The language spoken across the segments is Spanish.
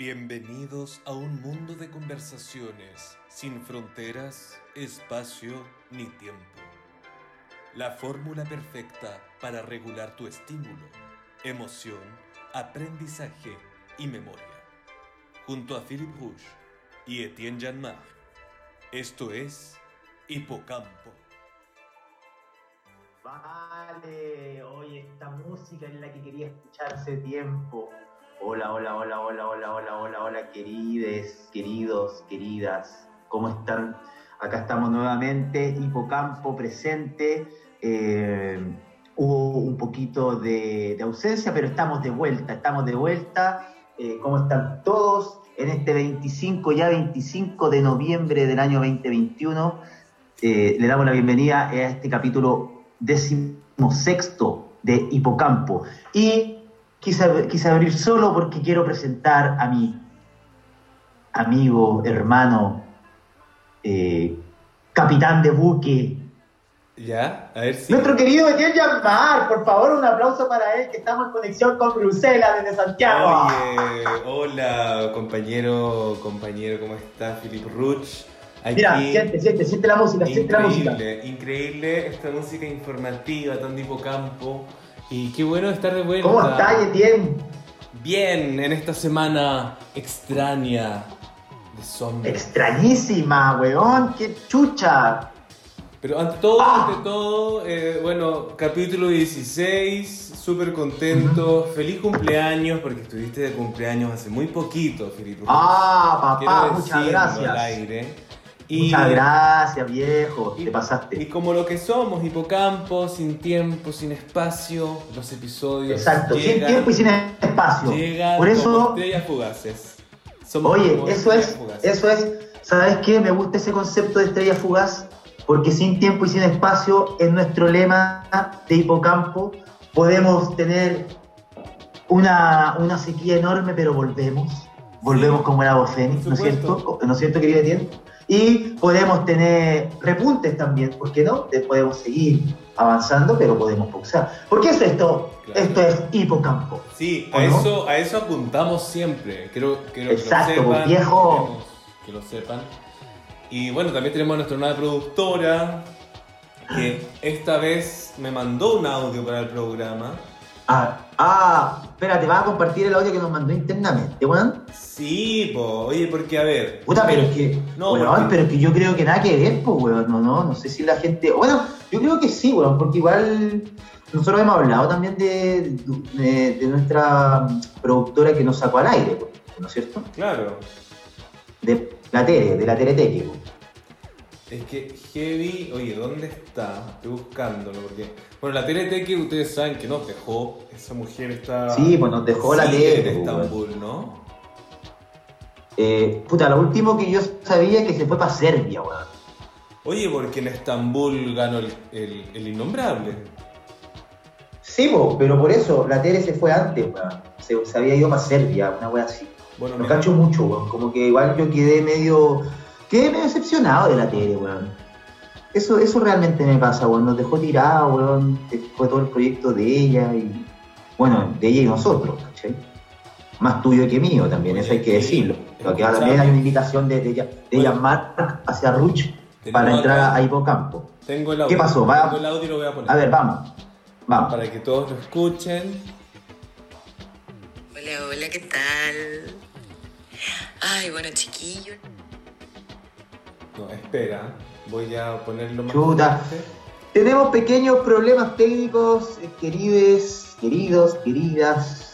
Bienvenidos a un mundo de conversaciones sin fronteras, espacio ni tiempo. La fórmula perfecta para regular tu estímulo, emoción, aprendizaje y memoria. Junto a Philip Rouge y Etienne Janmar. Esto es Hipocampo. Vale, oye, esta música es la que quería escuchar hace tiempo. Hola, hola, hola, hola, hola, hola, hola, hola, querides, queridos, queridas. ¿Cómo están? Acá estamos nuevamente, Hipocampo presente. Eh, hubo un poquito de, ausencia, pero estamos de vuelta, estamos de vuelta. Eh, ¿Cómo están todos? En este 25, ya 25 de noviembre del año 2021, eh, le damos la bienvenida a este capítulo decimosexto de Hipocampo. Y quise, quise abrir solo porque quiero presentar a mi amigo, hermano, eh, capitán de buque. Ya, a ver si. Nuestro querido Etienne Yamar, por favor, un aplauso para él, que estamos en conexión con Bruselas desde Santiago. Oye, hola, compañero, compañero, ¿cómo estás? Philip Ruch. Aquí. Mira, siente, siente, siente la música, siente la música. Increíble, esta música informativa, tan de hipocampo. Y qué bueno estar de vuelta. ¿Cómo estás, Etienne? Bien, en esta semana extraña de sombra. Extrañísima, weón, qué chucha. Pero ante todo, Ah. ante todo, eh, bueno, capítulo 16, súper contento, feliz cumpleaños, porque estuviste de cumpleaños hace muy poquito, Felipe. Ah, papá, muchas gracias. al aire. Y, Muchas gracias, viejo, y- te pasaste. Y como lo que somos, hipocampo, sin tiempo, sin espacio, los episodios Exacto, sin llegan, tiempo y sin espacio. llegan Por eso, estrellas fugaces. Somos oye, eso es, fugaces. eso es, ¿sabes qué? Me gusta ese concepto de estrella fugaz, porque sin tiempo y sin espacio es nuestro lema de hipocampo. Podemos tener una, una sequía enorme, pero volvemos. Volvemos como el ave fénix, ¿no es cierto? ¿No es cierto, querido Etienne? Y podemos tener repuntes también, ¿por qué no? Podemos seguir avanzando, pero podemos pausar. ¿Por qué es esto? Claro. Esto es hipocampo. Sí, ¿O a no? eso, a eso apuntamos siempre. Quiero Exacto, que lo pues, sepan. viejo. Que lo sepan. Y bueno, también tenemos a nuestra nueva productora, que esta vez me mandó un audio para el programa. Ah, ah, espérate, vas a compartir el audio que nos mandó internamente, weón. Sí, po, oye, porque a ver. Puta, pero es que, No, weón, porque- pero es que yo creo que nada que ver, pues, weón, no, no, no sé si la gente, bueno, yo creo que sí, weón, porque igual nosotros hemos hablado también de, de, de nuestra productora que nos sacó al aire, ¿no es cierto? Claro, De la Tere, de la Tereteque, pues. Es que Heavy, oye, ¿dónde está? Estoy buscándolo, porque. Bueno, la TLT que ustedes saben que nos dejó, esa mujer está. Sí, pues nos dejó la Tere, en pues, Estambul, ¿no? Eh, puta, lo último que yo sabía es que se fue para Serbia, weón. Oye, porque en Estambul ganó el, el, el innombrable. Sí, po, pero por eso, la Tere se fue antes, weón. Se, se había ido para Serbia, una wea así. Bueno, Me cacho mucho, weón. Como que igual yo quedé medio. Quedé medio decepcionado de la Tere, weón. Eso, eso realmente me pasa, weón. Nos dejó tirado, weón. Fue todo el proyecto de ella y. Bueno, de ella y nosotros, ¿cachai? Más tuyo que mío también, eso hay que decirlo. Pero que ahora también hay una invitación de, de, ella- de Bueno. llamar hacia Ruch para entrar acá- a Hipocampo. Tengo el audio. ¿Qué pasó? Va- Tengo el audio y lo voy a poner. A ver, vamos. Vamos. Para que todos lo escuchen. Hola, hola, ¿qué tal? Ay, bueno, chiquillos. No, espera. Voy a ponerlo más. Chuta. Tenemos pequeños problemas técnicos, eh, querides, queridos, queridas.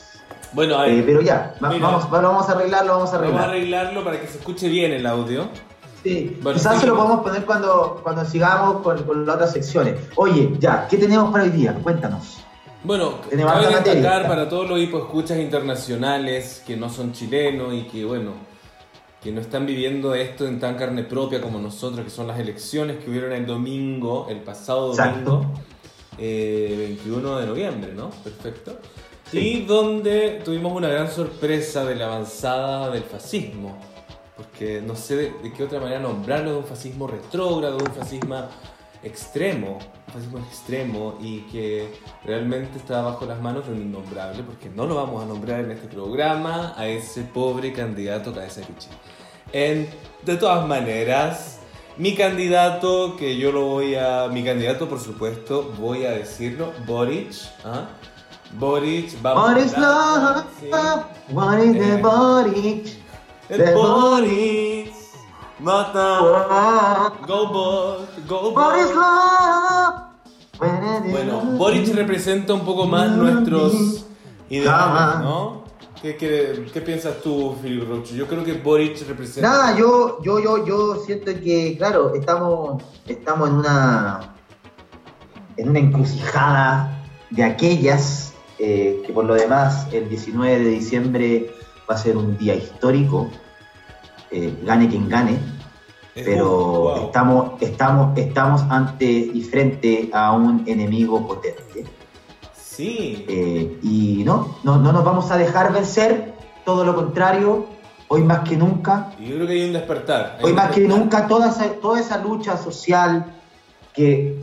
Bueno. Eh, pero ya, Mira. vamos, va- vamos a arreglarlo, vamos a Vamos a arreglar. arreglarlo para que se escuche bien el audio. Sí, Bueno, quizás sí. se lo podemos poner cuando, cuando sigamos con, con las otras secciones. Oye, ya, ¿qué tenemos para hoy día? Cuéntanos. Bueno, Tenemos cabe destacar materia. para todos los hipoescuchas internacionales que no son chilenos y que, bueno, que no están viviendo esto en tan carne propia como nosotros, que son las elecciones que hubieron el domingo, el pasado domingo, eh, 21 de noviembre, ¿no? Perfecto. Sí. Y donde tuvimos una gran sorpresa de la avanzada del fascismo. Porque no sé de, de qué otra manera nombrarlo, de un fascismo retrógrado, de un fascismo extremo, fascismo extremo y que realmente está bajo las manos de un innombrable, porque no lo vamos a nombrar en este programa a ese pobre candidato cabeza de pichín. En, de todas maneras, mi candidato, que yo lo voy a. Mi candidato, por supuesto, voy a decirlo, Boric. ¿ah? Boric, vamos What is love? Sí. Is the Eh. Boric? El Boric. Mata. Go Boric. Go is Boric. love? Bueno, Boric representa un poco más nuestros ideales, ¿no? ¿Qué, qué, qué piensas tú, Filipe Rocho? Yo creo que Boric representa. Nada, yo, yo, yo, yo siento que, claro, estamos, estamos en una en una encrucijada de aquellas eh, que por lo demás el 19 de diciembre va a ser un día histórico, eh, gane quien gane, Es- pero wow. estamos, estamos, estamos ante y frente a un enemigo potente. Sí. Eh, y no, no, no nos vamos a dejar vencer, todo lo contrario, hoy más que nunca yo creo que hay un despertar. Hay Hoy un más que nunca toda esa, toda esa lucha social que,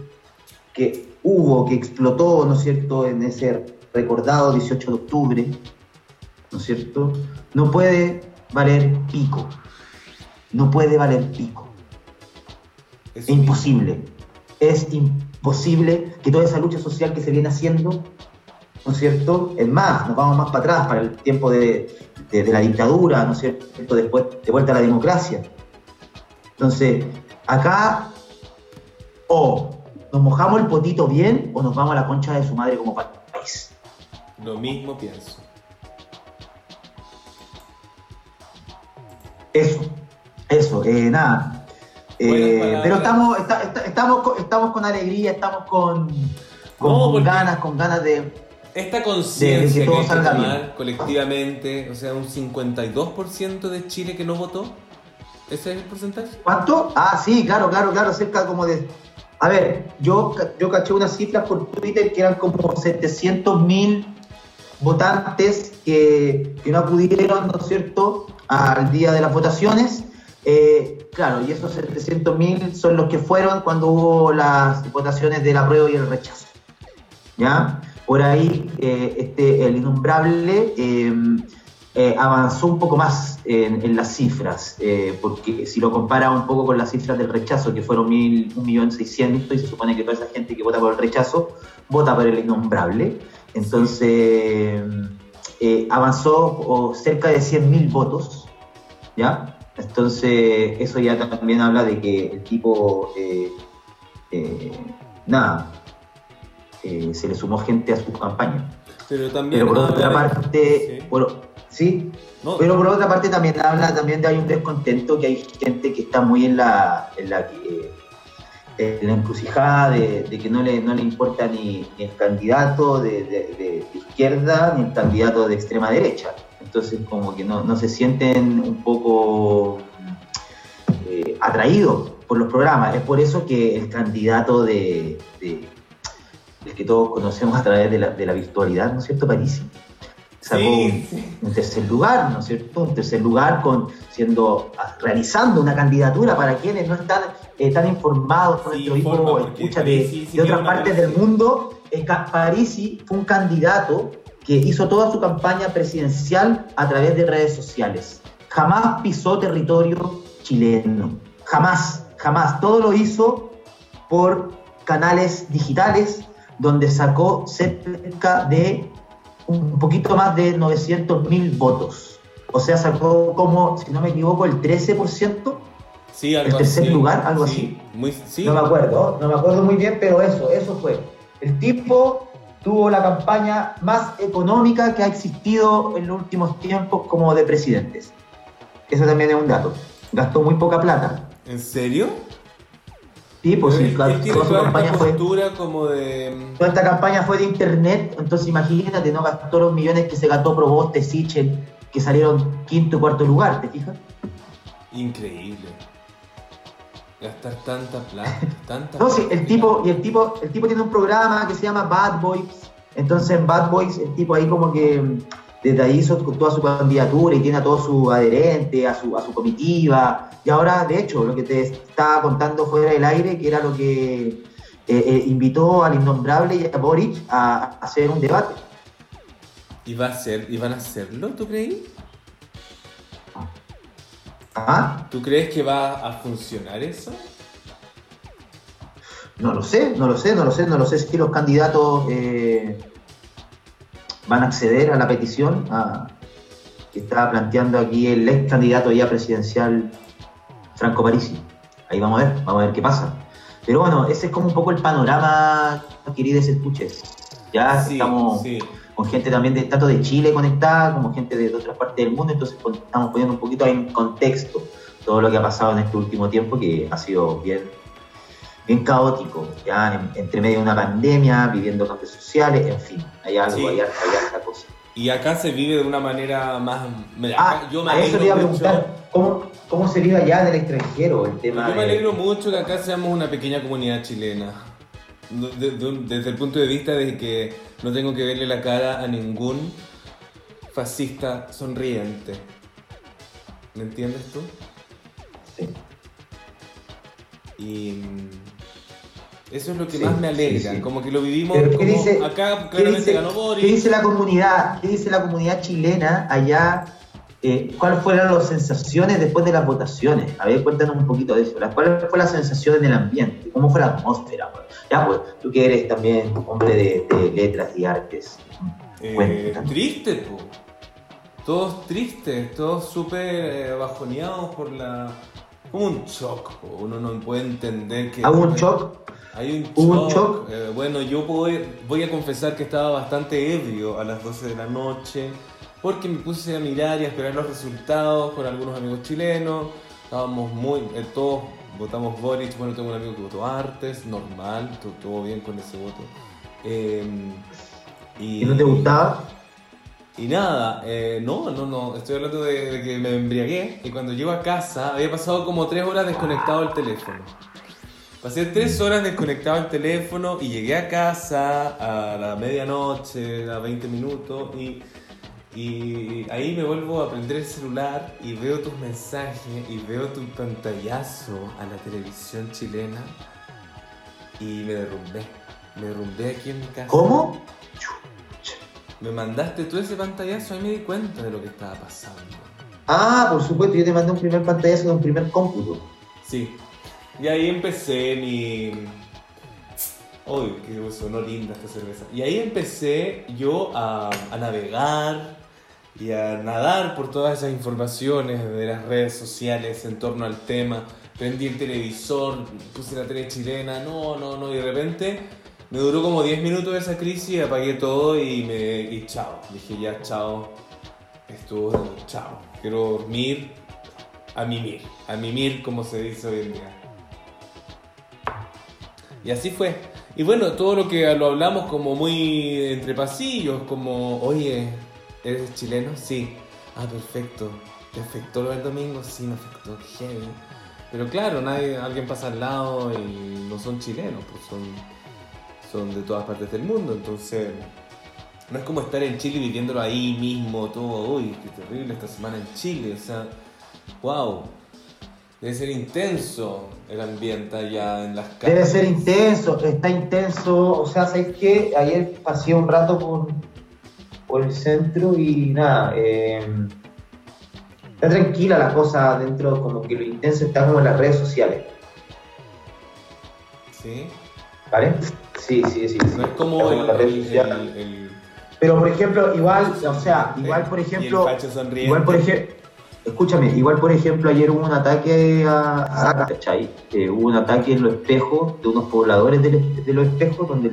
que hubo, que explotó, ¿no es cierto?, en ese recordado 18 de octubre, ¿no es cierto?, no puede valer pico. No puede valer pico. Es Es imposible. Es imposible que toda esa lucha social que se viene haciendo, ¿no es cierto? Es más, nos vamos más para atrás, para el tiempo de, de- de la dictadura, ¿no es cierto? Después de vuelta a la democracia. Entonces, acá o nos mojamos el potito bien o nos vamos a la concha de su madre como país. Lo mismo pienso. Eso, eso, eh, nada. Eh, pero estamos, esta- esta- estamos, con- estamos con alegría, estamos con, con, No, con porque- ganas, con ganas de... Esta conciencia que todo hay que tomar colectivamente, o sea, un 52% de Chile que no votó, ¿ese es el porcentaje? ¿Cuánto? Ah, sí, claro, claro, claro, cerca como de... A ver, yo, yo caché unas cifras por Twitter que eran como 700 mil votantes que, que no acudieron, ¿no es cierto?, al día de las votaciones. Eh, claro, y esos 700 mil son los que fueron cuando hubo las votaciones del apruebo y el rechazo. ¿Ya? Por ahí, eh, este, el innombrable eh, eh, avanzó un poco más en, en las cifras, eh, porque si lo compara un poco con las cifras del rechazo, que fueron mil- 1.600.000, y se supone que toda esa gente que vota por el rechazo vota por el innombrable, entonces eh, avanzó o cerca de 100.000 votos, ¿ya? Entonces eso ya también habla de que el tipo, eh, eh, nada, eh, se le sumó gente a su campaña. Pero también. Pero por habla otra de- parte, Sí. por- sí, No, pero por otra parte también habla también de hay un descontento que hay gente que está muy en la en la, que- en la encrucijada de, de que no le, no le importa ni, ni el candidato de izquierda ni el candidato de extrema derecha. Entonces como que no, no se sienten un poco eh, atraídos por los programas. Es por eso que el candidato de, de- el que todos conocemos a través de la, de la virtualidad, ¿no es cierto, Parisi? Sacó Sí, un, un tercer lugar, ¿no es cierto? Un tercer lugar con siendo realizando una candidatura para quienes no están eh, tan informados por Sí, nuestro informa, escucha de, de otras partes del mundo. Parisi fue un candidato que hizo toda su campaña presidencial a través de redes sociales. Jamás pisó territorio chileno. Jamás, jamás. Todo lo hizo por canales digitales donde sacó cerca de un poquito más de 900 mil votos. O sea, sacó como, si no me equivoco, el 13%. sí, algo el tercer así. lugar, algo Sí, Muy, sí. No me acuerdo, no me acuerdo muy bien, pero eso, eso fue. El tipo tuvo la campaña más económica que ha existido en los últimos tiempos como de presidentes. Eso también es un dato. Gastó muy poca plata. ¿En serio? Sí, pues sí, claro, toda campaña fue postura como de. Toda esta campaña fue de internet, entonces imagínate, no gastó los millones que se gastó Proboste, Sichel, que salieron quinto y cuarto lugar, ¿te fijas? Increíble. Gastar tanta plata, tanta No, sí, el tipo, y el tipo, el tipo tiene un programa que se llama Bad Boys, entonces en Bad Boys el tipo ahí como que desde ahí hizo toda su candidatura y tiene a todo su adherente, a su, a su comitiva, y ahora de hecho lo que te estaba contando fuera del aire, que era lo que eh, eh, invitó al innombrable y a Boric a, hacer un debate. ¿Y, va a ser, ¿Y van a hacerlo, tú creí? ¿Ah? ¿Tú crees que va a funcionar eso? No lo sé, no lo sé, no lo sé, no lo sé si los candidatos eh, van a acceder a la petición que estaba planteando aquí el ex candidato ya presidencial Franco Parisi. Ahí vamos a ver, vamos a ver qué pasa. Pero bueno, ese es como un poco el panorama, queridos escuches. Ya estamos con gente también de tanto de Chile conectada como gente de otras partes del mundo, entonces pues, estamos poniendo un poquito en contexto todo lo que ha pasado en este último tiempo que ha sido bien, bien caótico, ya entre medio de una pandemia, viviendo cambios sociales, en fin, hay algo, hay, hay, cosa. Y acá se vive de una manera más... ah, yo me a eso le iba a preguntar, ¿cómo, ¿cómo se vive allá del extranjero el tema? Yo me alegro mucho que acá seamos una pequeña comunidad chilena. Desde el punto de vista de que no tengo que verle la cara a ningún fascista sonriente. ¿Me entiendes tú? Sí. Y eso es lo que más me alegra, como que lo vivimos como acá claramente ganó Boris. ¿Qué dice la comunidad? ¿Qué dice la comunidad chilena allá? Eh, ¿Cuáles fueron las sensaciones después de las votaciones? A ver, cuéntanos un poquito de eso. ¿Cuál fue la sensación en el ambiente? ¿Cómo fue la atmósfera? Ya, pues, tú que eres también hombre de, letras y artes. Eh, triste. Todos tristes, todos súper eh, bajoneados por la... Como un shock, uno no puede entender que... ¿Hubo un shock? Hay un shock. Eh, bueno, yo voy, voy a confesar que estaba bastante ebrio a las 12 de la noche porque me puse a mirar y a esperar los resultados con algunos amigos chilenos. Estábamos muy, eh, todos votamos Boric, bueno, tengo un amigo que votó Artes, normal, todo, bien con ese voto. Em, y, no te gustaba? Y nada, eh, no, no, no, estoy hablando de, de, que me embriagué y cuando llego a casa había pasado como tres horas desconectado el teléfono. Pasé tres horas desconectado el teléfono y llegué a casa a la medianoche, a 20 minutos y, y ahí me vuelvo a prender el celular y veo tus mensajes y veo tu pantallazo a la televisión chilena y me derrumbé. Me derrumbé aquí en mi casa. ¿Cómo? Me mandaste tú ese pantallazo y me di cuenta de lo que estaba pasando. Ah, por supuesto, yo te mandé un primer pantallazo de un primer cómputo. Sí, y ahí empecé mi. Uy, que sonó linda esta cerveza. Y ahí empecé yo a, navegar y a nadar por todas esas informaciones de las redes sociales en torno al tema. Prendí el televisor, puse la tele chilena, no, no, no, y de repente me duró como 10 minutos esa crisis, apagué todo y me. y chao. Dije ya, chao. Estuvo, chao. Quiero dormir, a mimir, a mimir como se dice hoy en día. Y así fue. Y bueno, todo lo que lo hablamos como muy entre pasillos, como, oye, ¿eres chileno? Sí. Ah, perfecto. ¿Te afectó lo del domingo? Sí, me afectó. Heavy. Pero claro, nadie, alguien pasa al lado y no son chilenos, pues son, son de todas partes del mundo. Entonces, no es como estar en Chile viviéndolo ahí mismo, todo, uy, qué terrible esta semana en Chile. O sea, wow Debe ser intenso el ambiente allá en las calles. Debe ser intenso, está intenso. O sea, ¿sabes qué? Ayer pasé un rato por, por el centro y nada. Em, está tranquila la cosa dentro, como que lo intenso está como en las redes sociales. ¿Sí? ¿Vale? Sí, sí, sí. No es como el, Pero por ejemplo, igual, o sea, igual por ejemplo. Igual por ejemplo Escúchame, igual por ejemplo ayer hubo un ataque a, a ¿cachai? Eh, hubo un ataque en los espejos de unos pobladores de, los espejos donde,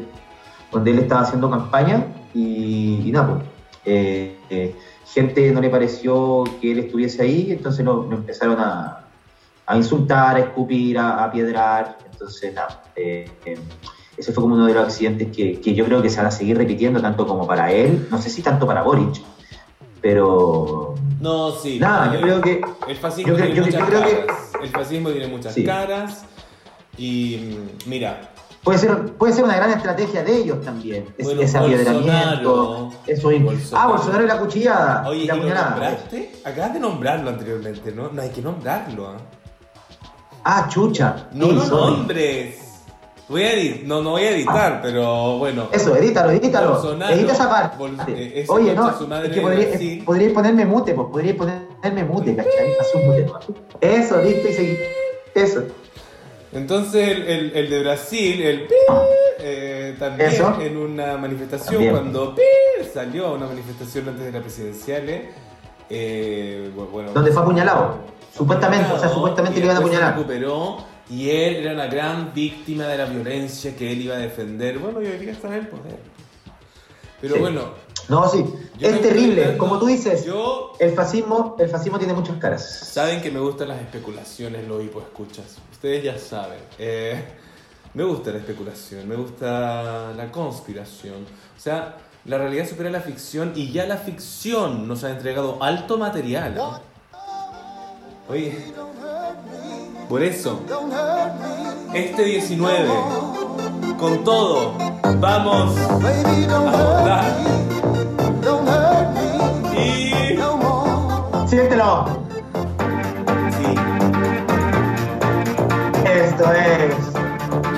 donde él estaba haciendo campaña y, nada, pues, eh, eh, gente no le pareció que él estuviese ahí, entonces lo, empezaron a, insultar, a escupir, a, a piedrar, entonces nada. ese fue como uno de los accidentes que, que yo creo que se van a seguir repitiendo tanto como para él, no sé si tanto para Boric, pero no, sí. Nada, yo creo que. El fascismo tiene muchas caras. El fascismo tiene muchas caras. Y mira. Puede ser, puede ser una gran estrategia de ellos también. ese apiedramiento. Eso Ah, Bolsonaro y la cuchillada. Oye, la ¿y lo nombraste? Acabas de nombrarlo anteriormente, ¿no? No hay que nombrarlo. ¿eh? Ah, chucha. No lo nombres. Voy a editar, no, no voy a editar, pero bueno. Eso, edítalo, edítalo. Bolsonaro, Edita esa parte. Bol- eh, Oye, no, es que podría, así. es- podríais ponerme mute, pues, podríais ponerme mute, ¿cachai? Haz un mute. Eso, listo, y seguí. Eso. Entonces el, el- el de Brasil, el pi, eh, también Eso. en una manifestación, También. cuando pi, salió a una manifestación antes de las presidenciales, eh, bu- bueno, Donde fue apuñalado. Supuestamente, o sea, apuñalado, supuestamente le iban a después se apuñalar. recuperó y él era una gran víctima de la violencia que él iba a defender. Bueno, y hoy día está en el poder. Pero Sí. bueno, No, sí, yo es terrible, dando- como tú dices. Yo El fascismo, el fascismo tiene muchas caras. Saben que me gustan las especulaciones, los escuchas. Ustedes ya saben. Eh, me gusta la especulación, me gusta la conspiración. O sea, la realidad supera la ficción y ya la ficción nos ha entregado alto material. Oye, por eso, este 19, con todo, vamos a votar. Y... Esto es.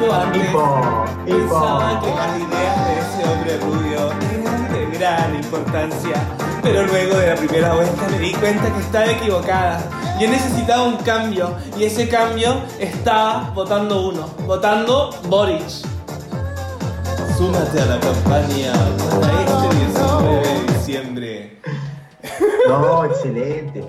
Yo antes Hipo, pensaba hipo. que las ideas de ese hombre rubio eran de gran importancia, pero luego de la primera vuelta me di cuenta que estaba equivocada. Yo necesitaba un cambio y ese cambio estaba votando uno, votando Boric. Súmate a la campaña para este 19 de diciembre. No, excelente.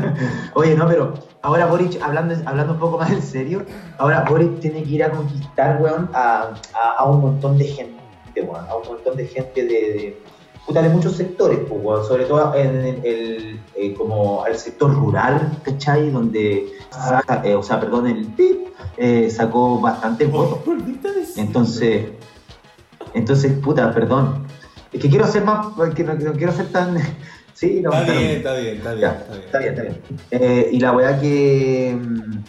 Oye, no, pero ahora Boric, hablando, hablando un poco más en serio, ahora Boric tiene que ir a conquistar, weón, a, a, a un montón de gente, weón, a un montón de gente de, de, puta, de muchos sectores, pues, weón, sobre todo en el, el, eh, como al sector rural, ¿cachai? Donde, saca- eh, o sea, perdón, el PIB eh, sacó bastantes votos. A decir. Entonces, entonces, puta, perdón. Es que quiero ser más, que no, no quiero ser tan... Sí, no, Está bien, está bien, está bien. Está bien, está bien. Eh, y la weá que. mm,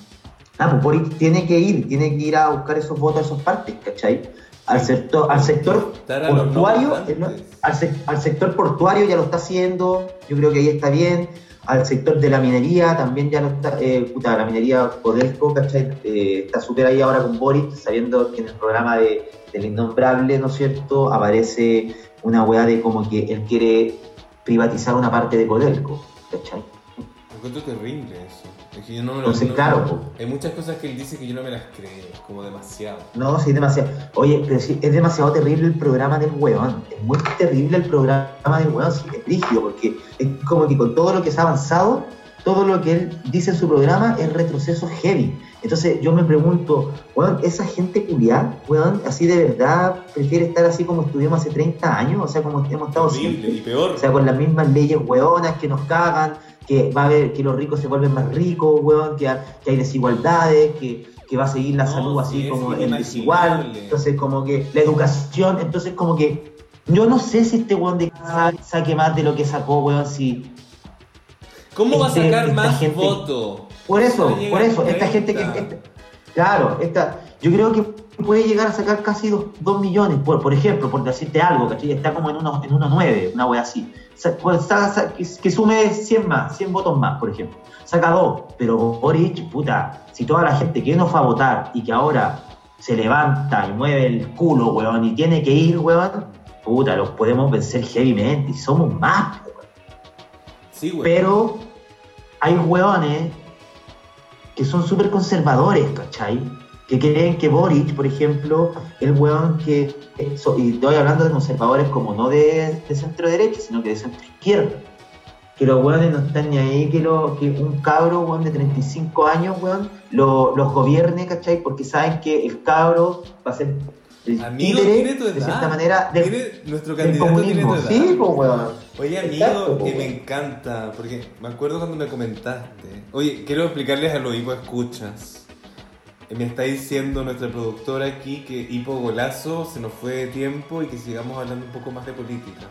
Ah, pues Boric tiene que ir, tiene que ir a buscar esos votos a esos partes, ¿cachai? Al sector, al sector portuario, eh, no, al sector portuario ya lo está haciendo, yo creo que ahí está bien. Al sector de la minería también ya lo está, eh, puta, la minería Codelco, ¿cachai? Eh, está súper ahí ahora con Boric, sabiendo que en el programa de, del Innombrable, ¿no es cierto? Aparece una weá de como que él quiere privatizar una parte de Codelco, ¿cachai? Encuentro terrible eso. Es que yo no me lo Entonces, no- claro. Hay muchas cosas que él dice que yo no me las creo, como demasiado. No, sí, es demasiado. Oye, pero sí, es demasiado terrible el programa del weón. Es muy terrible el programa del weón, sí, es rígido, porque es como que con todo lo que se ha avanzado, todo lo que él dice en su programa es retroceso heavy. Entonces yo me pregunto, weón, esa gente culiada, weón, así de verdad prefiere estar así como estuvimos hace 30 años, o sea, como hemos estado Horrible siempre. y peor. O sea, con las mismas leyes weonas que nos cagan, que va a haber que los ricos se vuelven más ricos, weón, que, ha- que hay desigualdades, que, que va a seguir la No, salud sí, así como en desigual. Entonces, como que la educación, entonces como que yo no sé si este weón de sa- saque más de lo que sacó, weón, si ¿Cómo va a este- sacar más gente- votos? Por eso, No por eso, esta gente que. 30. esta- claro, esta, yo creo que puede llegar a sacar casi 2 millones, por, por ejemplo, por decirte algo, ¿cachai? Está como en 1.9, en 1.9, una wea así. Sa- pues, sa- sa- que, que sume 100 más, 100 votos más, por ejemplo. Saca 2, pero Boric, puta, si toda la gente que no fue a votar y que ahora se levanta y mueve el culo, weón, y tiene que ir, weón, puta, los podemos vencer heavymente y somos más, weón. Sí, güey. Pero hay hueones que son súper conservadores, ¿cachai? Que creen que Boric, por ejemplo, el hueón que. so- y estoy hablando de conservadores como no de, centro derecha, sino que de centro izquierda. Que los hueones no están ni ahí que, lo, que un cabro, hueón de 35 años, hueón, lo- los gobierne, ¿cachai? Porque saben que el cabro va a ser Amigo, tiene tu edad. de cierta manera, Tiene- nuestro candidato tiene tu edad. Sí, pues, hueón. Oye, amigo, Exacto, que weón. me encanta, porque me acuerdo cuando me comentaste. Oye, quiero explicarles a los hipo escuchas. Me está diciendo nuestra productora aquí que Hipo Golazo se nos fue de tiempo y que sigamos hablando un poco más de política.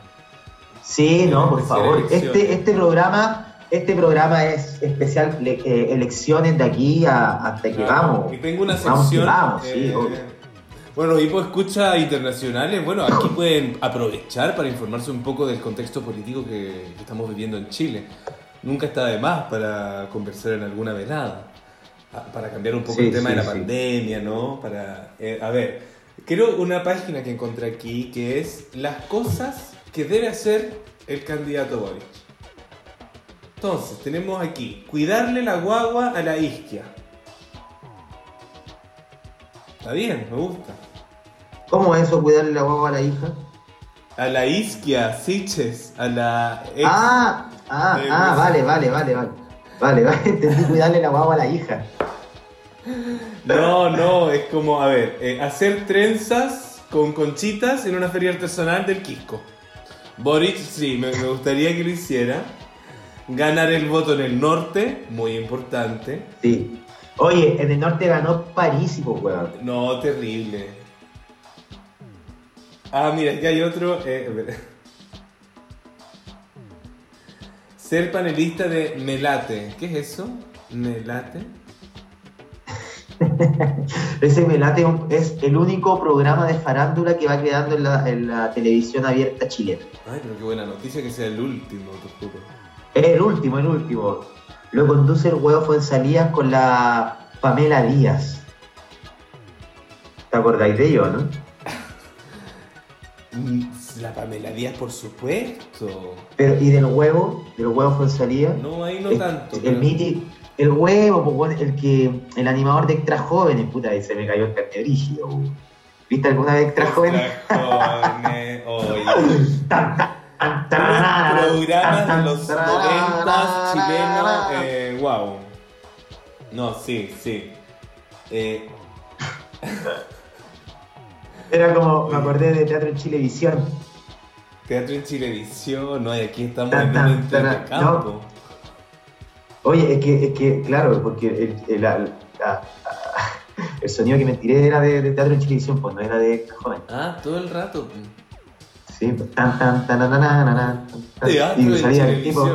Sí, no, por favor. Este, este programa, este programa es especial le- eh, elecciones de aquí a, hasta que vamos. Y tengo una Vamos que sección. vamos, sí, eh. Bueno, los hipo escucha internacionales, bueno, aquí pueden aprovechar para informarse un poco del contexto político que, estamos viviendo en Chile. Nunca está de más para conversar en alguna velada. para cambiar un poco Sí, el tema sí, de la sí. pandemia, ¿no? Para, eh, a ver, quiero una página que encontré aquí que es las cosas que debe hacer el candidato Boric. Entonces, tenemos aquí, cuidarle la guagua a la isquia. Está bien, me gusta. ¿Cómo es eso, cuidarle la guagua a la hija? A la isquia, Siches, a la ex- Ah, ah, Eh, ah, vale, vale, vale, vale. Vale, vale, entendí cuidarle la guagua a la hija. No, no, es como, a ver, eh, hacer trenzas con conchitas en una feria artesanal del Quisco. Boric, sí, me, me gustaría que lo hiciera. Ganar el voto en el norte, muy importante. Sí. Oye, en el norte ganó París, pues, weón. No, terrible. Ah, mira, aquí hay otro. eh. Ser panelista de Melate. ¿Qué es eso? Melate. Ese Melate es el único programa de farándula que va quedando en la, en la televisión abierta chilena. Ay, pero qué buena noticia que sea el último, te juro. Es el último, el último. Lo conduce el huevo Fuensalías con la Pamela Díaz. ¿Te acordáis de ello, no? La Pamela Díaz, por supuesto. Pero, y del huevo, del huevo Fuensalías. No, ahí no el, tanto. el pero- miti- el huevo, pues, el que, el animador de Extra Jóvenes, puta, ahí se me cayó el carne brígido. ¿Viste alguna vez Extra Jóvenes? Jóvenes, oye. Programas de los tan, 90 tararara. chilenos, eh, wow. No, sí, sí. Eh, Era como, me acordé de Teatro en Chilevisión. teatro en Chilevisión, no, y aquí estamos Tan, en tan, de tan, campo. Oye, es que, es que claro, porque el, el- la- la- el sonido que me tiré era de, de Teatro en Chilevisión, pues no era de Jóvenes. Ah, todo el rato. Sí, tan, tan, tan, tan, tan, tan, tan y salía el tipo.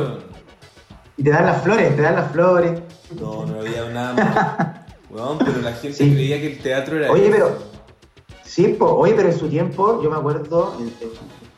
Y te dan las flores, te dan las flores. No, no había nada más. Weón, pero la gente sí. creía que el teatro era. Oye, eso. pero. Sí, po, oye, pero en su tiempo, yo me acuerdo. Eh, eh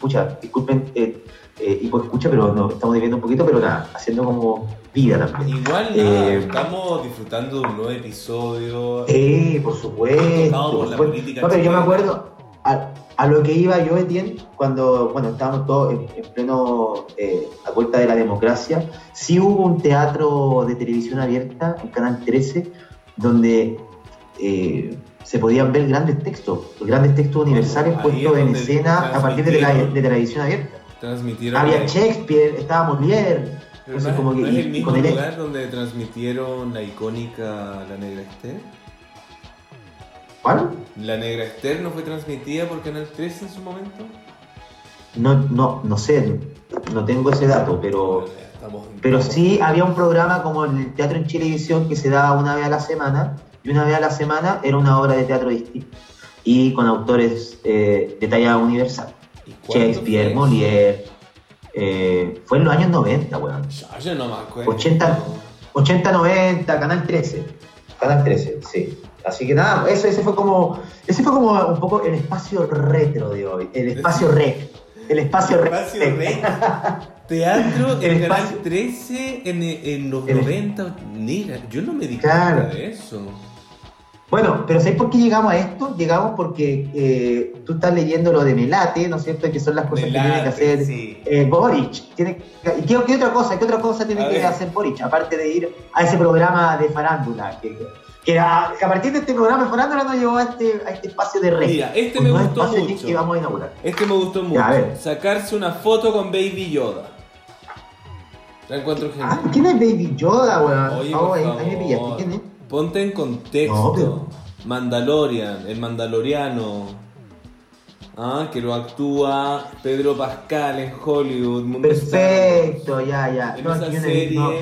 escucha, disculpen, eh, eh, y por escucha, pero estamos dividiendo un poquito, pero nada, haciendo como vida también. Igual, eh, nada, estamos disfrutando de un nuevo episodio. Eh, por supuesto. Por la supuesto. No, pero yo me acuerdo a, a lo que iba yo, Etienne, cuando bueno, estábamos todos en, en pleno eh, a vuelta de la democracia. Sí hubo un teatro de televisión abierta en Canal 13 donde eh, se podían ver grandes textos, los grandes textos universales puestos es en escena a partir de la, de televisión abierta. Transmitieron. Había Shakespeare, estaba Molière. no es- como que- ¿no es y- el y mismo con el- lugar donde transmitieron la icónica La Negra Esther? ¿Cuál? ¿La Negra Esther no fue transmitida por Canal 13 en su momento? No, no, no sé, no tengo ese dato, pero... Estamos Pero sí había un programa como el Teatro en Chilevisión que se daba una vez a la semana, y una vez a la semana era una obra de teatro distinta, y con autores eh, de talla universal. ¿Y cuándo Shakespeare? Molière. eh, fue en los años 90, weón. Ya, yo no me acuerdo. 80. 80-90, Canal 13. Canal 13, sí. Así que nada, eso, ese fue como. Ese fue como un poco el espacio retro de hoy. El espacio rec. El espacio rec. Espacio Rec. Teatro El en Canal espacio- 13 en, en los El- 90. Mira, yo no me di Claro. cuenta de eso. Bueno, pero ¿sabes por qué llegamos a esto? Llegamos porque eh, tú estás leyendo lo de Melate, ¿no es cierto? Que son las cosas que tiene que hacer sí. eh, Boric. Tiene, que- ¿Y qué, qué otra cosa? ¿Qué otra cosa tiene A que ver. hacer Boric? Aparte de ir a ese programa de farándula. Que, que a, que a partir de este programa farándula nos llevó a este, a este espacio de red. Mira, este me gustó mucho. que vamos a inaugurar. Este me gustó mucho. a ver. Sacarse una foto con Baby Yoda. La encuentro Ah. ¿quién es Baby Yoda, weón? Oye, Oh, por ahí, favor. ahí me pillaste. ¿Quién es? Ponte en contexto. No, pero- Mandalorian, el Mandaloriano. Ah, que lo actúa Pedro Pascal en Hollywood. Mundo Perfecto, ya, ya. En No, esa serie no.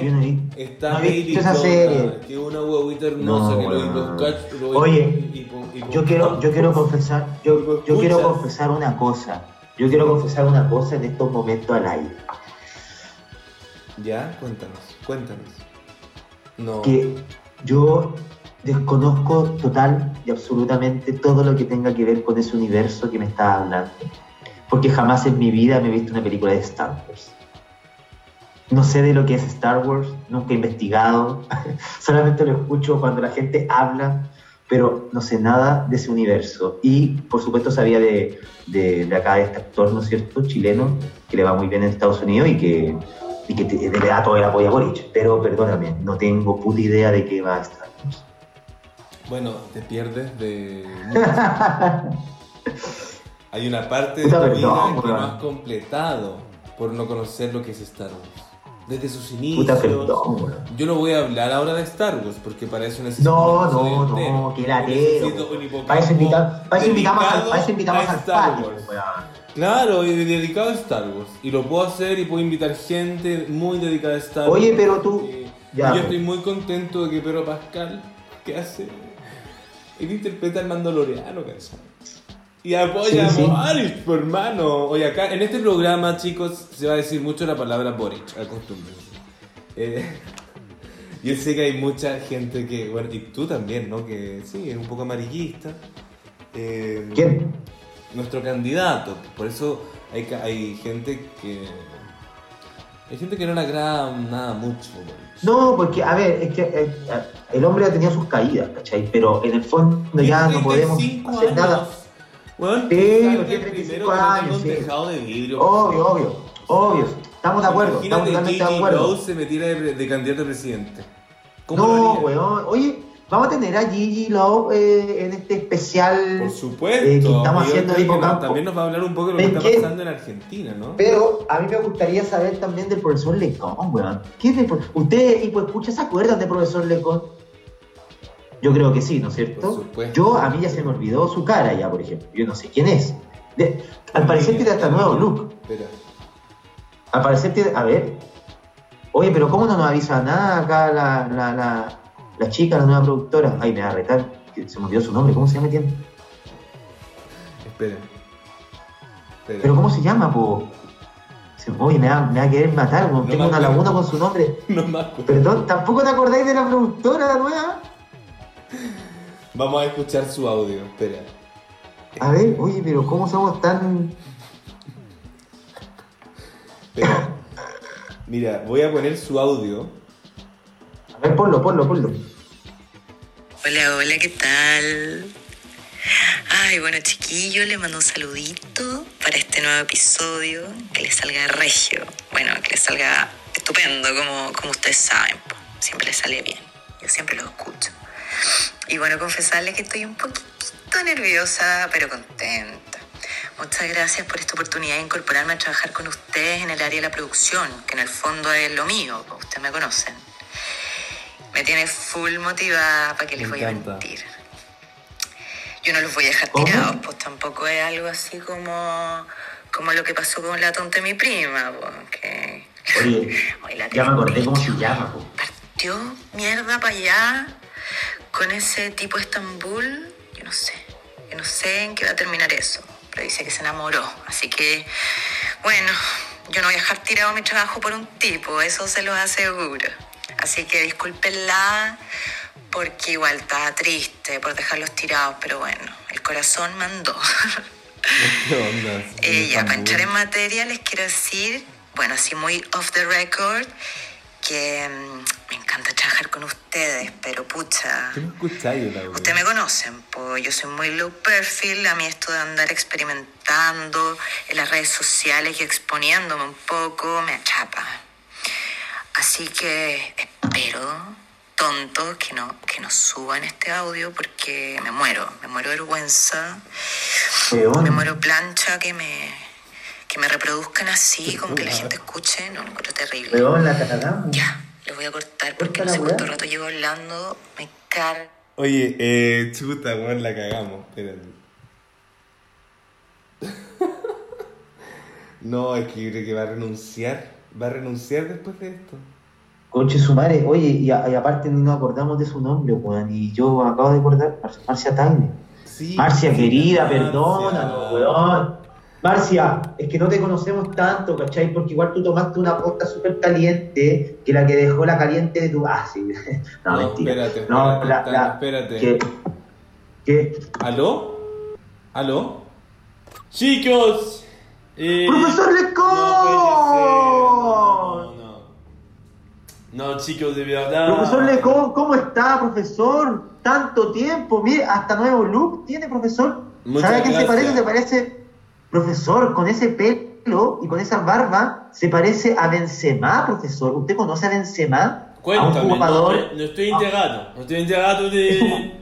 Está No esa serie. que una huevita hermosa que lo, lo- Oye, y y Yo quiero, yo quiero confesar, yo, yo quiero confesar una cosa. Yo quiero confesar una cosa en estos momentos al aire. Ya, cuéntanos, cuéntanos. No. Que yo desconozco total y absolutamente todo lo que tenga que ver con ese universo que me estás hablando. Porque jamás en mi vida me he visto una película de Star Wars. No sé de lo que es Star Wars, nunca he investigado, solamente lo escucho cuando la gente habla, pero no sé nada de ese universo. Y por supuesto sabía de, de, de acá de este actor, ¿no es cierto?, chileno, que le va muy bien en Estados Unidos y que, y que te- le da todo el apoyo a Boric. Pero perdóname, no tengo puta idea de qué va a Star Wars. Bueno, te pierdes de. Hay una parte de tu vida que no has completado por no conocer lo que es Star Wars. Desde sus inicios. Puta perdón. Yo no voy a hablar ahora de Star Wars porque para eso necesito. No, un no, entero. no, qué Yo latero. Para eso, invita- para eso invitamos, al, dedicado para eso invitamos a al Star Wars. Claro, y dedicado a Star Wars. Y lo puedo hacer y puedo invitar gente muy dedicada a Star Wars. Oye, pero tú- ya, yo pues. estoy muy contento de que Pedro Pascal, ¿qué hace? Él interpreta al Mandaloriano, ¿cachai? Y apoya Sí, sí. a Boric, por hermano. Oye, acá en este programa, chicos, se va a decir mucho la palabra Boric, acostúmbrense. Eh, yo sé que hay mucha gente que, bueno, y tú también, ¿no? Que sí, es un poco amarillista. Eh, ¿Quién? nuestro candidato. Por eso hay, hay gente que. Hay gente que no le agrada nada mucho. No, porque, a ver, es que eh, el hombre ha tenido sus caídas, ¿cachai? Pero en el fondo ya no podemos 35 hacer años. nada. Weón, Sí, que salga pero tiene el 35 primero que no tenga años, un sí. tejado de vidrio. Obvio, obvio, obvio. Estamos de acuerdo, estamos totalmente de acuerdo. Se metiera de, de candidato a presidente. ¿Cómo No, weón. Oye, vamos a tener a Gigi Love eh, en este especial. Por supuesto. eh, que estamos haciendo. También nos va a hablar un poco de lo que ¿Ven está qué? pasando en Argentina, ¿no? Pero a mí me gustaría saber también del profesor Lecón, weón. ¿Qué pro- ¿Ustedes, y pues escucha, se acuerdan del profesor Lecón? Yo creo que sí, ¿no es cierto? Por supuesto. Yo, a mí ya se me olvidó su cara ya, por ejemplo. Yo no sé quién es. De- al parecer tiene hasta nuevo look. Espera. Al parecer tiene... A ver. Oye, pero ¿cómo no nos avisa nada acá la, la, la, la chica, la nueva productora? Ay, me va a retar. Se me olvidó su nombre. ¿Cómo se llama? ¿Quién? Esperen. Esperen. ¿Pero cómo se llama, po? Se- Oye, me va, me va a querer matar. No Tengo una laguna con su nombre. No me acuerdo. Perdón, ¿tampoco te acordáis de la productora, nueva? Vamos a escuchar su audio. Espera. A ver, oye, pero ¿cómo somos tan...? Espera. Mira, voy a poner su audio. Ver, ponlo, ponlo, ponlo. Hola, hola, ¿qué tal? Ay, bueno, chiquillo, le mando un saludito para este nuevo episodio. Que le salga regio. Bueno, que le salga estupendo, como, como ustedes saben. Siempre le sale bien. Yo siempre lo escucho. Y bueno, confesarle que estoy un poquito nerviosa, pero contenta. Muchas gracias por esta oportunidad de incorporarme a trabajar con ustedes en el área de la producción, que en el fondo es lo mío, ustedes me conocen. Me tiene full motivada para que les Me voy a mentir. Yo no los voy a dejar ¿Cómo? tirados, pues tampoco es algo así como, como lo que pasó con la tonta de mi prima, pues, que... Oye, Ay, la ya me acordé cómo se llama, po. Partió mierda para allá con ese tipo de Estambul. Yo no sé. Yo no sé en qué va a terminar eso. Pero dice que se enamoró. Así que, bueno, yo no voy a dejar tirado mi trabajo por un tipo. Eso se los aseguro. Así que discúlpenla porque igual estaba triste por dejarlos tirados. Pero bueno, el corazón mandó. ¿Qué onda? Eh, ya, para entrar en materia les quiero decir, bueno, así muy off the record, que mm, me encanta trabajar con ustedes, pero pucha, ¿Qué me escucháis ustedes me conocen, pues yo soy muy low perfil, a mí esto de andar experimentando en las redes sociales y exponiéndome un poco me atrapa. Así que espero, tontos, que no, que no suban este audio porque me muero, me muero de vergüenza. Me muero plancha que me, que me reproduzcan así, con que la gente escuche, no, lo encuentro terrible. Ya, lo voy a cortar porque no sé cuánto rato llevo hablando, me carga. Oye, eh, chuta, weón, la cagamos. Espérate. no, es que yo creo que va a renunciar. Va a renunciar después de esto. Conche su madre, oye, y, a- y aparte ni nos acordamos de su nombre, weón. Y yo acabo de acordar, Mar- Marcia Tagle. Sí. Marcia, querida, Marcia. perdónanos, weón. Marcia, es que no te conocemos tanto, ¿cachai? Porque igual tú tomaste una posta súper caliente, que la que dejó la caliente de tu... Ah, sí. No, No, mentira. espérate, no, espérate, la, la- espérate. Que, que- ¿Aló? ¿Aló? Chicos. eh, ¡Profesor Lecón! No puede ser. No, no, no. Chicos, de verdad. Profesor Lecó, ¿cómo está, profesor? Tanto tiempo, mire, hasta nuevo look tiene, profesor. Muchas ¿Sabe a qué se parece? Se parece, profesor, con ese pelo y con esa barba, se parece a Benzema, profesor. ¿Usted conoce a Benzema? a un Cuéntame, no, jugador. no, no estoy enterado. No estoy enterado de.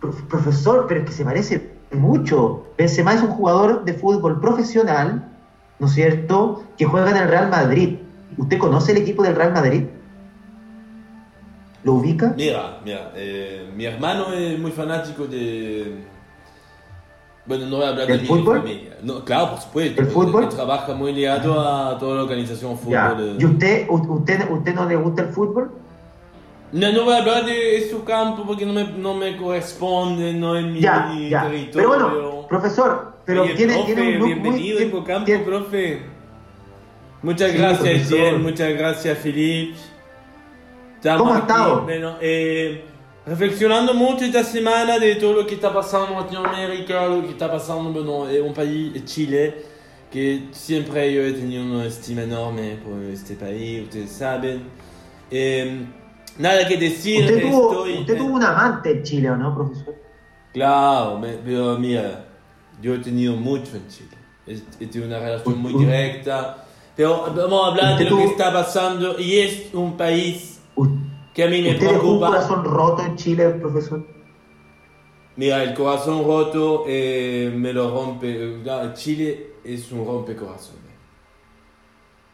Prof- Profesor, pero es que se parece mucho. Benzema es un jugador de fútbol profesional, ¿no es cierto?, que juega en el Real Madrid. ¿Usted conoce el equipo del Real Madrid? ¿Lo ubica? Mira, mira, eh, mi hermano es muy fanático de. Bueno, no voy a hablar ¿Del de mi fútbol? familia. No, claro, por supuesto. ¿El fútbol? trabaja muy ligado a toda la organización Ya. fútbol. eh. ¿Y usted, usted, usted no le gusta el fútbol? No, no voy a hablar de su campo porque no me, no me corresponde, no es mi Ya, ya. territorio. Pero bueno, profesor, pero Oye, tiene, profe, tiene un look bienvenido muy... a Hipocampo, tiene- profe. Muchas Sí, gracias. Jen, muchas gracias, Philippe. Estamos ¿Cómo ha aquí, estado? Bueno, eh, reflexionando mucho esta semana de todo lo que está pasando en Latinoamérica, lo que está pasando bueno, en un país, eh, Chile, que siempre yo he tenido una estima enorme por este país, ustedes saben. Eh, nada que decir, Usted, tuvo, estoy... usted tuvo un amante en Chile, ¿o no, profesor? Claro, me- pero mira, yo he tenido mucho en Chile. He, he tenido una relación muy Uh. directa. Vamos a hablar de lo que está pasando y es un país que a mí me ¿Usted dejó un preocupa. corazón roto en Chile, profesor? Mira, el corazón roto eh, me lo rompe. Chile es un rompecorazones.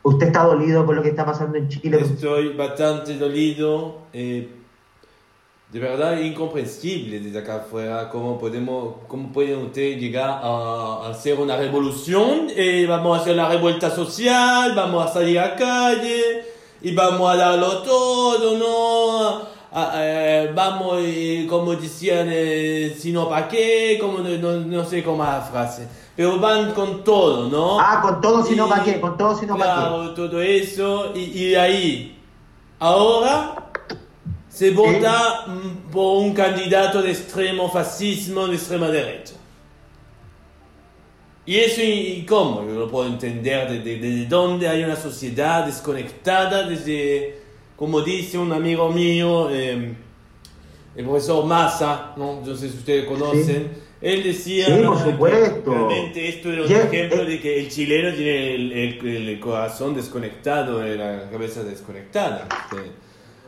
¿Usted está dolido por lo que está pasando en Chile? Estoy bastante dolido. eh, de verdad incomprensible desde acá afuera cómo podemos, cómo pueden ustedes llegar a, a hacer una revolución. eh, vamos a hacer la revuelta social, vamos a salir a calle y vamos a darlo todo, ¿no? A- a- eh, vamos, eh, como decían, eh, si no pa' qué, como no, no, sé cómo es la frase, pero van con todo, ¿no? Ah, con todo, si no, ¿para qué? Con todo, si no, ¿para qué? Claro, todo eso, y, y de ahí, ahora se vota mm, por un candidato de extremo fascismo, de extrema derecha. Y eso, ¿y y cómo? Yo lo puedo entender desde, desde dónde hay una sociedad desconectada, desde, como dice un amigo mío, eh, el profesor Massa, ¿no? no sé si ustedes conocen, él decía Sí, por que supuesto. realmente esto era un Ya, ejemplo eh, de que el chileno tiene el, el- el corazón desconectado, eh, la cabeza desconectada. Este,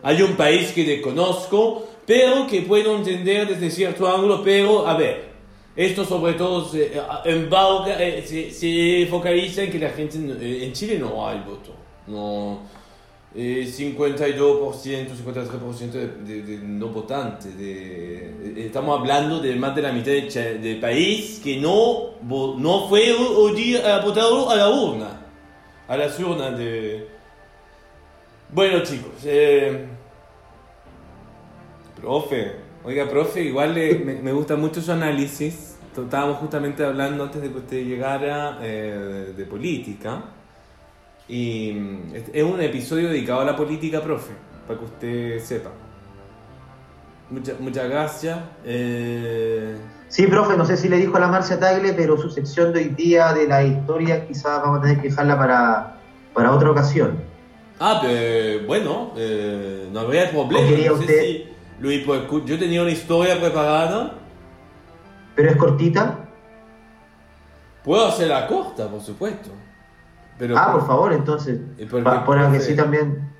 hay un país que desconozco, pero que puedo entender desde cierto ángulo, pero a ver, esto sobre todo se, eh, se, se focaliza en que la gente, eh, en Chile no hay voto, no, eh, 52%, 53% de, de- de no votantes, de, eh, estamos hablando de más de la mitad del país que no, no fue a votar a la urna, a las urnas de... Bueno chicos, eh, profe, oiga profe, igual le- me, me gusta mucho su análisis. Estábamos justamente hablando antes de que usted llegara eh, de, política. Y mm, es un episodio dedicado a la política, profe, para que usted sepa. Mucha- muchas gracias. Eh, Sí, profe, no sé si le dijo a la Marcia Tagle, pero su sección de hoy día de la historia quizás vamos a tener que dejarla para, para otra ocasión. Ah, pero bueno, eh, no habría problema. ¿O quería No sé si Luis, pues, yo tenía una historia preparada. ¿Pero es cortita? Puedo hacerla corta, por supuesto. Pero, Ah, por favor, entonces. ¿Y por qué, pa- Para que profe? sí también.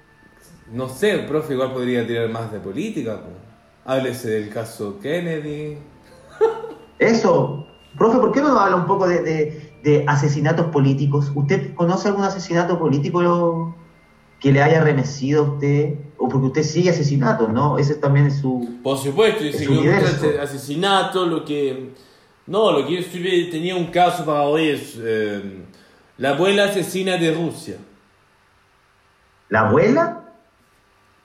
No sé, el profe igual podría tirar más de política. pues. Háblese del caso Kennedy. Eso, profe, ¿por qué no nos habla un poco de, de- de asesinatos políticos? ¿Usted conoce algún asesinato político que le haya remecido a usted? O porque usted sigue asesinatos, ¿no? Ese también es su... Por supuesto, Es universo. ase- asesinato, lo que... No, lo que yo estuve, tenía un caso para hoy es eh, la abuela asesina de Rusia. ¿La abuela?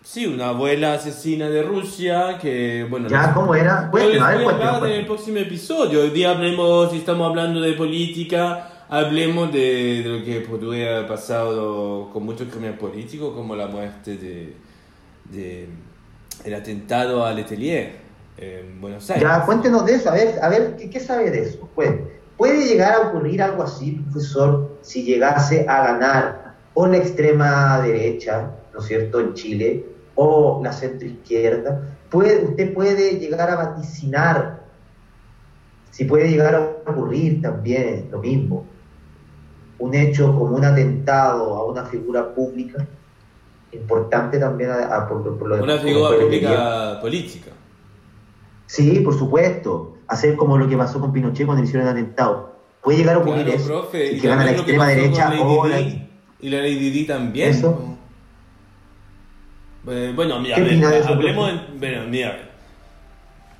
Sí, una abuela asesina de Rusia que, bueno... ¿Ya? ¿Cómo era? Cuéntenos, a ver, voy a hablar en el próximo episodio. Hoy día hablemos, si estamos hablando de política, hablemos de, lo que podría haber pasado con muchos crímenes políticos, como la muerte de, el atentado a Letelier en Buenos Aires. Ya, cuéntenos de eso, a ver, a ver, ¿qué, sabe de eso? ¿puede llegar a ocurrir algo así, profesor, si llegase a ganar o la extrema derecha ¿no es cierto?, en Chile, o la centroizquierda, puede, usted puede llegar a vaticinar, si puede llegar a ocurrir también lo mismo, un hecho como un atentado a una figura pública, importante también a, por, lo Una figura pública política. Sí, por supuesto. Hacer como lo que pasó con Pinochet cuando le hicieron el atentado. Puede llegar a ocurrir eso. y que van a la extrema derecha o la... Y la Lady Di también. Eso. Eh, bueno, mira, ver, hablemos. En, bueno, mira.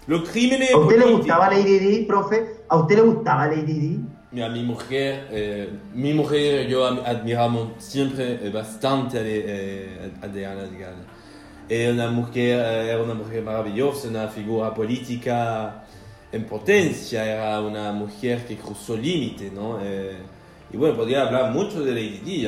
Los crímenes. ¿A usted le gustaba Lady Di, profe? ¿A usted le gustaba Lady Di? Mi mujer, eh, mi mujer yo admiramos siempre bastante eh, a Diana Digana. Era una mujer, era una mujer maravillosa, una figura política en potencia, era una mujer que cruzó límite, ¿no? Eh, y bueno, podría hablar mucho de Lady Di,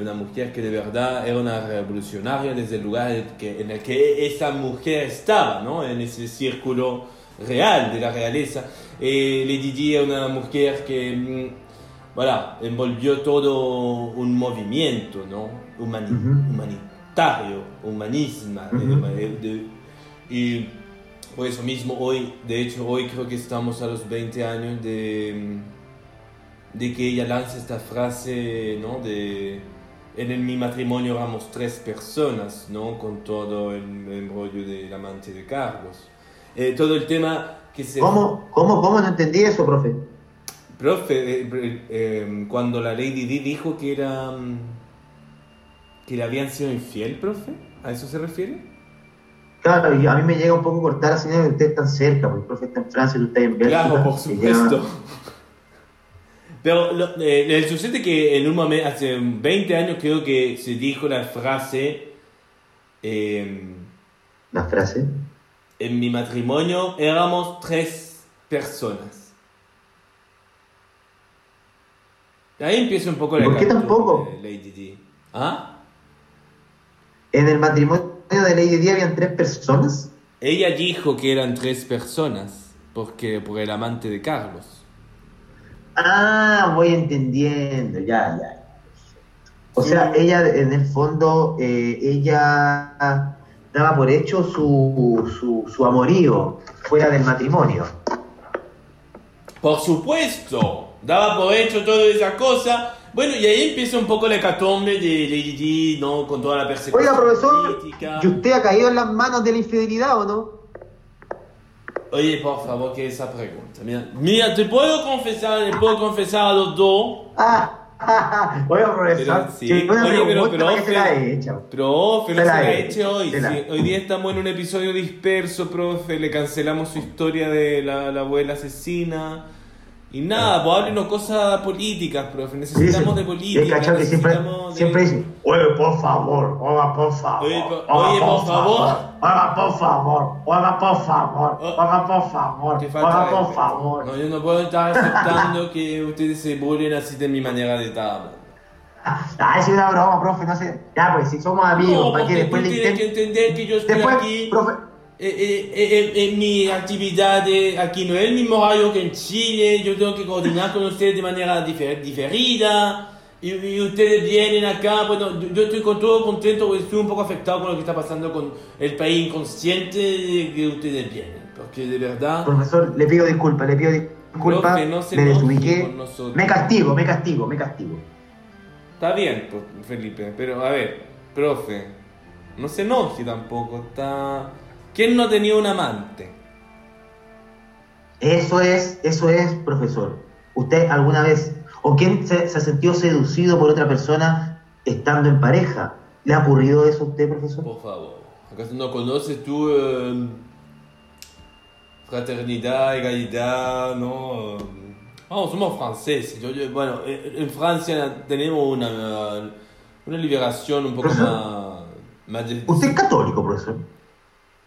una mujer que de verdad era una revolucionaria desde el lugar en el que esa mujer estaba, ¿no? En ese círculo real de la realeza. Eh, Lady Di era una mujer que, mm, voilà, envolvió todo un movimiento, ¿no? Humanitario, humanismo. Eh, y por eso mismo hoy, de hecho hoy creo que estamos a los 20 años de, de que ella lanza esta frase, ¿no? De, en mi matrimonio éramos tres personas, ¿no? Con todo el embrollo del amante de Carlos. Eh, todo el tema que se... ¿Cómo, cómo, cómo no entendí eso, profe? Profe, eh, eh, cuando la Lady Di dijo que era... Mm, que le habían sido infiel, profe, ¿a eso se refiere? Claro, y a mí me llega un poco cortar la señal de usted tan cerca, porque el profe está en Francia y usted en Bélgica. Claro, por supuesto. Pero lo, eh, el sucede que en un momento, hace 20 años creo que se dijo la frase... Eh, ¿La frase? En mi matrimonio éramos tres personas. Ahí empieza un poco la ¿Por qué tampoco? Lady D. ¿Ah? En el matrimonio de Lady Di habían tres personas? Ella dijo que eran tres personas, porque por el amante de Carlos. Ah, voy entendiendo, ya, ya. O sea, ella en el fondo, eh, ella daba por hecho su, su, su amorío fuera del matrimonio. Por supuesto, daba por hecho toda esa cosa bueno, y ahí empieza un poco la hecatombe de Lady ¿no? Con toda la persecución Oiga, profesor, ¿y usted ha caído en las manos de la infidelidad o no? Oye, por favor, que esa pregunta. Mira, mira, te puedo confesar, le puedo confesar a los dos. Ah, oiga, profesor. sí. Oye, pero, profe, se la he hecho. Profe, se la he hecho hoy. Hoy día estamos en un episodio disperso, profe. Le cancelamos su historia de la, la abuela asesina. Y nada, pues háblenos cosas políticas, profe. Necesitamos de política. siempre, siempre dice, oye, por favor, oiga, por favor. Oye, por, favor. Oiga, por favor. Oiga, por favor. Oiga, por favor. Oiga, por favor. No, yo no puedo estar aceptando que ustedes se burlen así de mi manera de estar. Ah, es una broma, profe, no sé. Ya, pues, si somos amigos, para que después le intenten... que entender que yo estoy después, aquí... Profe, eh, eh, eh, en mi actividad aquí no es el mismo horario que en Chile, yo tengo que coordinar con ustedes de manera diferida. Y, ustedes vienen acá, bueno, yo, estoy con todo contento, estoy un poco afectado con lo que está pasando con el país inconsciente de que ustedes vienen, porque de verdad... Profesor, le pido disculpas, le pido disculpas, me desubiqué, me castigo, me castigo, me castigo. Está bien, Felipe, pero a ver, profe, no se enoje tampoco, está... ¿Quién no tenía un amante? Eso es, eso es, profesor. ¿Usted alguna vez, o quién se, ha sentido seducido por otra persona estando en pareja? ¿Le ha ocurrido eso a usted, profesor? Por favor. ¿Acaso no conoces tú eh, fraternidad, egalidad, no? Vamos, somos franceses. bueno, eh, en Francia tenemos una, una liberación un poco más, más... ¿Usted es católico, profesor?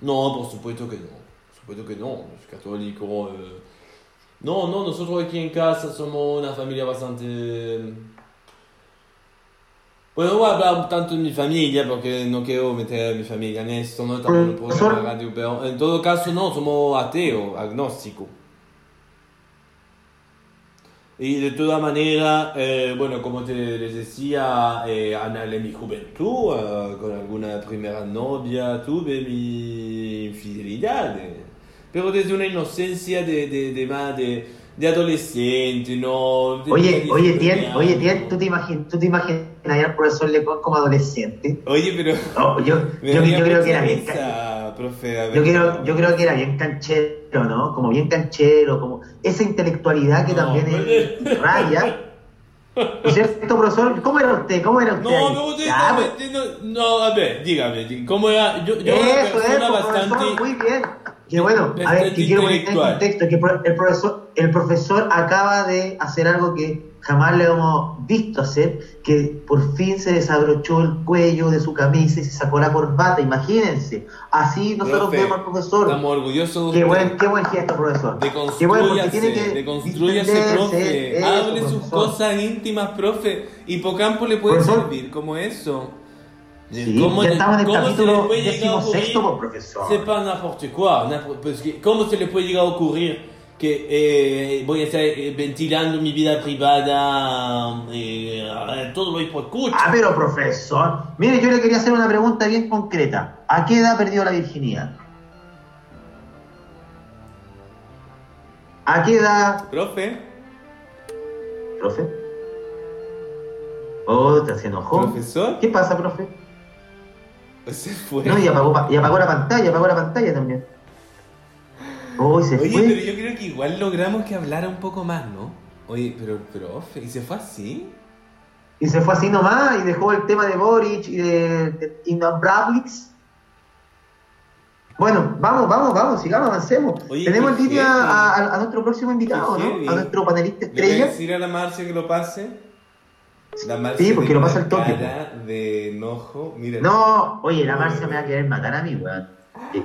No, por supuesto que no. Por supuesto que no. Es católico. Eh. No, no, nosotros aquí en casa somos una familia bastante... Bueno, no voy a hablar tanto de mi familia porque no quiero meter a mi familia en esto, no estamos en radio, pero en todo caso no, somos ateos, agnósticos. Y de toda manera, eh, bueno, como te les decía, eh, en mi juventud, eh, con alguna primera novia, tuve mi infidelidad. Pero desde una inocencia de, de, de, más de, de adolescente, ¿no? Oye, oye, 19 Tien, oye. Tien, ¿tú te imaginas, tú te imaginas al profesor Lecon como adolescente? Oye, pero... No, yo, yo, yo creo que era bien, profe. a ver. yo creo, yo creo que era bien canchero, ¿no? Como bien canchero, como esa intelectualidad que No, también pero- es raya. ¿No es cierto, profesor? ¿Cómo era usted? ¿Cómo era usted? No, no, usted Ya, está pues, metiendo... No, a ver, dígame, ¿cómo era? Yo, yo era una Eso, persona eso, bastante... profesor, muy bien. Que bueno, a ver, que quiero poner en contexto, que pro- el profesor, el profesor acaba de hacer algo que jamás le hemos visto hacer, que por fin se desabrochó el cuello de su camisa y se sacó la corbata, imagínense. Así nosotros Profe, vemos al profesor. Estamos orgullosos de Qué usted. buen, qué buen gesto, profesor. Qué bueno, porque tiene que deconstrúyase, distenderse, profe. eso, Hable sus profesor. cosas íntimas, profe. Hipocampo le puede Profesor. servir como eso. Sí, ¿Cómo ya estamos en el se capítulo decimosexto, ocurrir? pues, profesor. C'est pas n'importe quoi. pues que- ¿Cómo se le puede llegar a ocurrir que eh, voy a estar eh, ventilando mi vida privada? eh, todo lo escucha. Ah, pero profesor, mire, yo le quería hacer una pregunta bien concreta. ¿A qué edad perdió la virginidad? ¿A qué edad, Profe, profe? Otra, se enojó. profesor, ¿Qué pasa, profe? se fue. No, y apagó, pa- y apagó la pantalla, apagó la pantalla también. Se Oye, fue. pero yo creo que igual logramos que hablara un poco más, ¿no? Oye, pero, profe, ¿y se fue así? Y se fue así nomás y dejó el tema de Boric y de, de Innombrables. Bueno, vamos, vamos, vamos, sigamos, avancemos. Oye, Tenemos en línea a, a- a nuestro próximo invitado, ¿no? heavy. A nuestro panelista ¿Le voy a estrella. decir a la Marcia que lo pase? La Marcia Sí, porque lo pasa al toque, cara de enojo. Mira. No, oye, la Marcia me va a querer matar a mí, weón. Sí.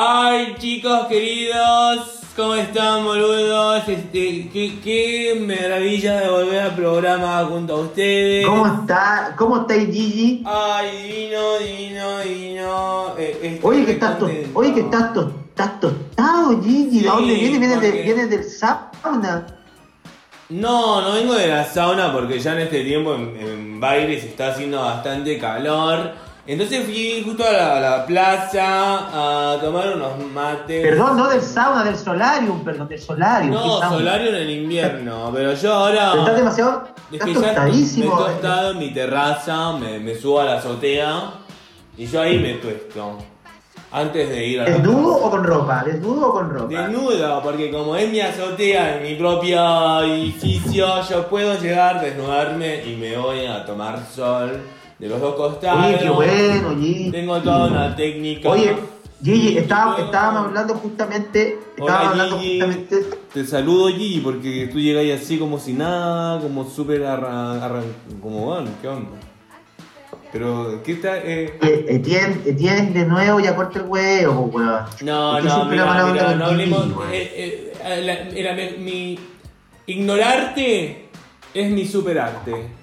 Ay, chicos queridos, ¿cómo están, boludos? Este, qué, qué maravilla de volver al programa junto a ustedes. ¿Cómo está? ¿Cómo está Gigi? Ay, divino, divino, divino. Eh, Oye, que estás, to- contento. oye, que estás, to- estás tostado, Gigi. Sí, ¿De dónde vienes? ¿Vienes, de- porque- vienes del sauna? No, no vengo de la sauna porque ya en este tiempo en, en baile se está haciendo bastante calor. Entonces fui justo a la, a la plaza a tomar unos mates. Perdón, no del sauna, del solarium, perdón, del solarium. No, solario en el invierno, pero yo ahora... Pero estás demasiado. Es Estás que ya me he tostado en mi terraza, me, me subo a la azotea y yo ahí me tuesto. Antes de ir a la ¿Desnudo o con ropa? ¿Desnudo o con ropa? Desnudo, porque como es mi azotea en mi propio edificio, yo puedo llegar, desnudarme y me voy a tomar sol de los dos costados. Oye, qué bueno, Gigi. Tengo toda una técnica. Oye, Gigi, estábamos hablando justamente. Hola, hablando Gigi. justamente. Te saludo Gigi porque tú llegas así como si nada, como súper arran... como bueno, ¿qué onda? Pero, ¿qué tal? Eh, Eh, Etienne, Etienne de nuevo ya corta el huevo, pues, weón. No, ¿Por qué no, mira, mira, no hablemos. weón? eh, eh, la- mira, mi, mi- ignorarte es mi superarte.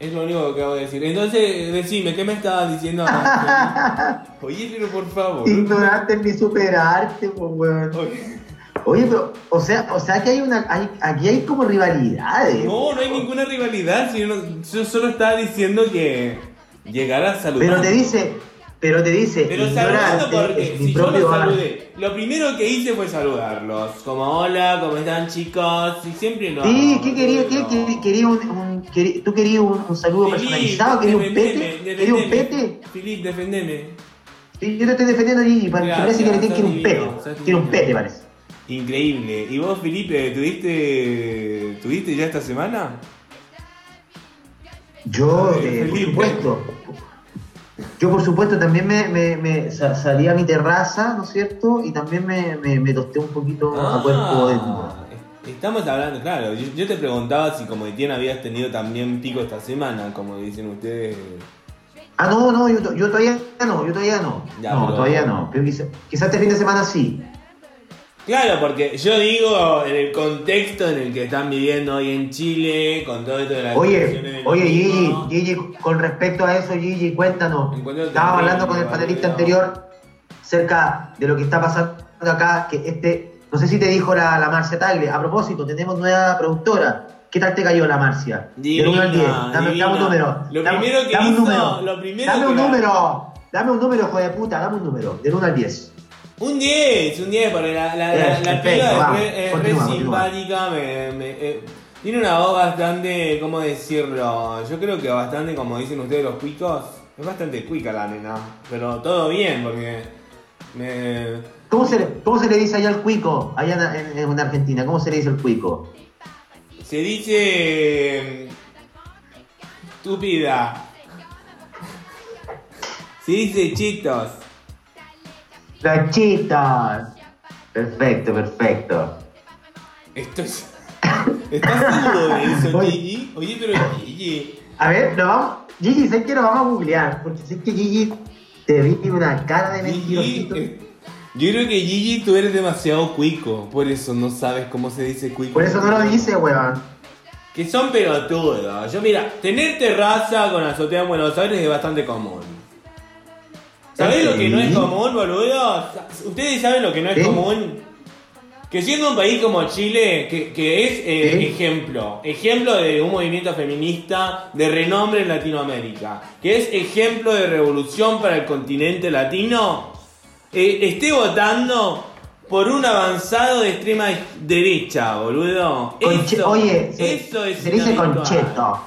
Es lo único que acabo de decir. Entonces, decime, ¿qué me estabas diciendo? Oye, pero por favor. Ignorarte es mi superarte, pues, weón. Oye, Oye, pero, o sea, o sea que hay una. Hay, aquí hay como rivalidades. No, no hay ninguna rivalidad. si yo, no- yo solo estaba diciendo que llegara a saludar. Pero te dice. Pero te dice. Pero saludando ignorante porque es mi si yo propio los saludé, lo primero que hice fue saludarlos. Como hola, ¿cómo están chicos? Y siempre lo Sí, hago, ¿qué quería? ¿Qué no. quería? quería un, un- ¿Tú querías un, un saludo Filip, personalizado? ¿Querías un pete? ¿Querías un pete? Filip, defendeme. Sí, yo te estoy defendiendo, Gracias, parece que le tienes que ir un pete. Quiere un pete, parece. Increíble. ¿Y vos, Felipe, tuviste, tuviste ya esta semana? Yo, Eh, por supuesto. Yo, por supuesto, también me, me- me sa- salí a mi terraza, ¿no es cierto? Y también me, me, me tosté un poquito a cuerpo de Ah, Estamos hablando, claro. Yo, yo te preguntaba si como Etienne habías tenido también pico esta semana, como dicen ustedes. Ah, no, no, yo, yo todavía no, yo todavía no. Ya, no, pero- todavía no. Pero quizá- quizás este fin de semana sí. Claro, porque yo digo en el contexto en el que están viviendo hoy en Chile, con todo esto de la Oye, oye, Gigi, Gigi, con respecto a eso, Gigi, cuéntanos. Terrible, hablando con el panelista anterior acerca de lo que está pasando acá, que este No sé si te dijo la, la Marcia Tagle. A propósito, tenemos nueva productora. ¿Qué tal te cayó la Marcia? Divina, Del 1 al 10. Dame, dame un número. Lo Dame- primero que dame un hizo- número. lo primero dame un que- número. Dame un número, hijo de puta. Dame un número. Del 1 al 10. Un 10, un 10, porque la, la, la, la piba es re, simpática, me, me- eh, tiene una voz bastante, ¿cómo decirlo? Yo creo que bastante, como dicen ustedes los cuicos, es bastante cuica la nena, pero todo bien, porque me... ¿Cómo se, le, ¿Cómo se le dice allá al cuico? Allá en, en- en Argentina. ¿Cómo se le dice el cuico? Se dice... Estúpida. Se dice chitos. Los chitos. Perfecto, perfecto. Esto es... ¿Estás seguro de eso, Oye. Gigi? Oye, pero Gigi... A ver, vamos. Gigi, sé que lo vamos a googlear. Porque sé que Gigi te vi una cara de mentirosito. Yo creo que Gigi tú eres demasiado cuico, por eso no sabes cómo se dice cuico. Por eso no lo dice, weón. Que son pelotudos. Yo mira, tener terraza con azotea en Buenos Aires es bastante común. ¿Sabés lo que no es Sí. común, boludo? ¿Ustedes saben lo que no es ¿Sí? común? Que siendo un país como Chile, que, que es eh, ¿Sí? ejemplo, ejemplo de un movimiento feminista de renombre en Latinoamérica, que es ejemplo de revolución para el continente latino, eh, esté votando por un avanzado de extrema derecha, boludo. Conche- Eso- Oye, se, eso es se dice concheto.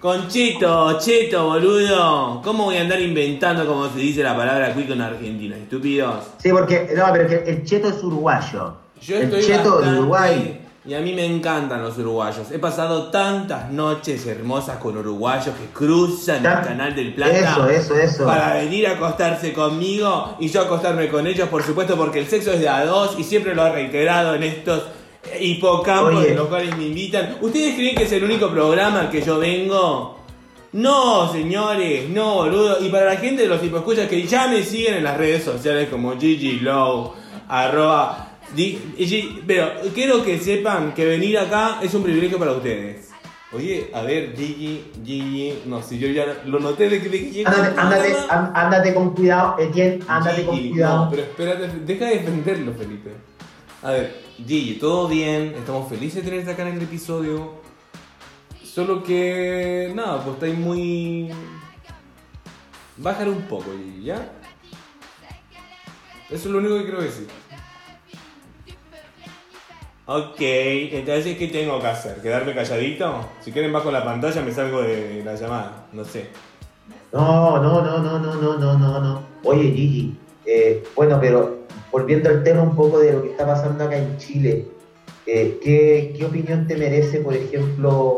Conchito, cheto, boludo. ¿Cómo voy a andar inventando cómo se dice la palabra cuico en Argentina, estúpidos? Sí, porque. No, pero que el cheto es uruguayo. Yo el estoy cheto de Uruguay. Y a mí me encantan los uruguayos. He pasado tantas noches hermosas con uruguayos que cruzan el canal del Plata Eso, eso, eso. para venir a acostarse conmigo y yo acostarme con ellos, por supuesto, porque el sexo es de a dos y siempre lo he reiterado en estos hipocampos Oye. de los cuales me invitan. ¿Ustedes creen que es el único programa al que yo vengo? No, señores, no, boludo. Y para la gente de los hiposcuchas que ya me siguen en las redes sociales como Gigi Low, arroba. Pero quiero que sepan que venir acá es un privilegio para ustedes. Oye, a ver, Gigi, Gigi, no sé, yo ya lo noté de que llega Ándate, ándate, ándate con cuidado, Etienne, ándate con Gigi, cuidado. No, pero espérate, deja de defenderlo, Felipe. A ver, Gigi, todo bien, estamos felices de tenerte acá en el episodio. Solo que, nada, pues estáis muy. Bájale un poco, Gigi, ¿ya? Eso es lo único que quiero decir. Ok, entonces, ¿qué tengo que hacer? ¿Quedarme calladito? Si quieren, bajo la pantalla, me salgo de la llamada, no sé. No, no, no, no, no, no, no, no, no. Oye, Gigi, eh, bueno, pero volviendo al tema un poco de lo que está pasando acá en Chile, eh, ¿qué, opinión te merece, por ejemplo,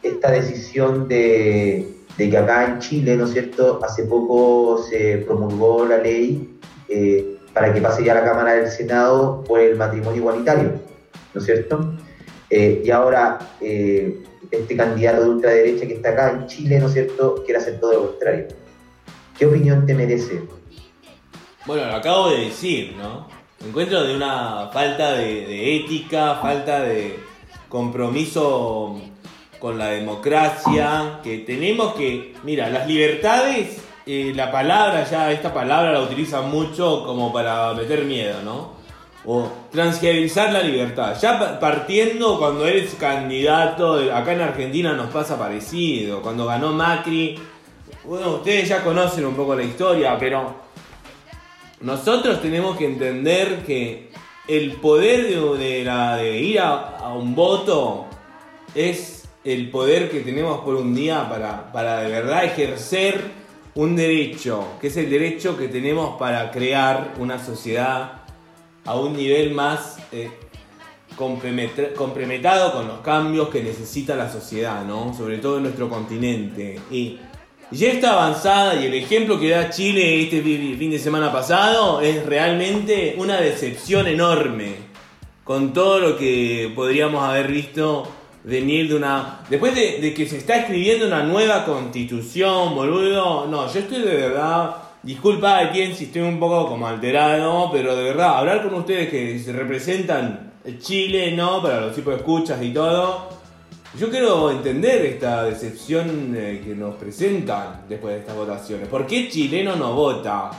esta decisión de, de que acá en Chile, ¿no es cierto?, hace poco se promulgó la ley eh, para que pase ya a la Cámara del Senado por el matrimonio igualitario, ¿no es cierto? Eh, y ahora eh, este candidato de ultraderecha que está acá en Chile, ¿no es cierto?, quiere hacer todo lo contrario. ¿Qué opinión te merece? Bueno, lo acabo de decir, ¿no? Encuentro de una falta de, ética, falta de compromiso con la democracia, que tenemos que, mira, las libertades, eh, la palabra ya, esta palabra la utilizan mucho como para meter miedo, ¿no? O transgerilizar la libertad. Ya pa- partiendo cuando eres candidato, acá en Argentina nos pasa parecido, cuando ganó Macri, bueno, ustedes ya conocen un poco la historia, pero nosotros tenemos que entender que el poder de, de la- de ir a, a un voto es el poder que tenemos por un día para, para de verdad ejercer un derecho, que es el derecho que tenemos para crear una sociedad a un nivel más eh, comprometado con los cambios que necesita la sociedad, ¿no? Sobre todo en nuestro continente. Y ya está avanzada y el ejemplo que da Chile este fi- fin de semana pasado es realmente una decepción enorme con todo lo que podríamos haber visto venir de una... Después de, de que se está escribiendo una nueva constitución, boludo, no, yo estoy de verdad... Disculpa de quién si estoy un poco como alterado, pero de verdad, hablar con ustedes que se representan Chile, ¿no? Para los tipos de escuchas y todo. Yo quiero entender esta decepción eh, que nos presentan después de estas votaciones. ¿Por qué chileno no vota?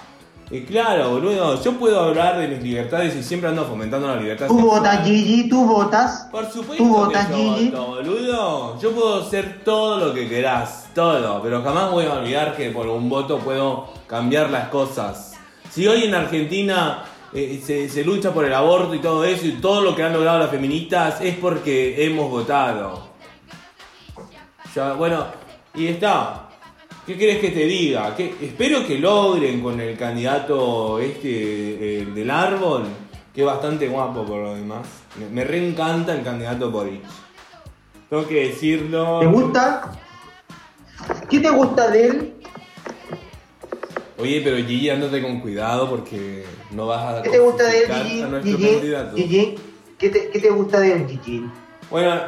Y claro, boludo, yo puedo hablar de mis libertades y siempre ando fomentando la libertad. Tú sexual. votas, Gigi, tú votas. Por supuesto Tú votas, que yo Gigi. voto, boludo. Yo puedo hacer todo lo que querás, todo, pero jamás voy a olvidar que por un voto puedo cambiar las cosas. Si hoy en Argentina eh, se, se lucha por el aborto y todo eso y todo lo que han logrado las feministas es porque hemos votado. Ya, bueno, y está. ¿Qué querés que te diga? ¿Qué- espero que logren con el candidato este eh, del árbol, que es bastante guapo por lo demás. Me, me reencanta el candidato Boric. Tengo que decirlo. ¿Te gusta? ¿Qué te gusta de él? Oye, pero Gigi, andate con cuidado porque no vas a ¿Qué te gusta de él, Gigi? Gigi, ¿qué te, ¿qué te gusta de él, Gigi? Bueno,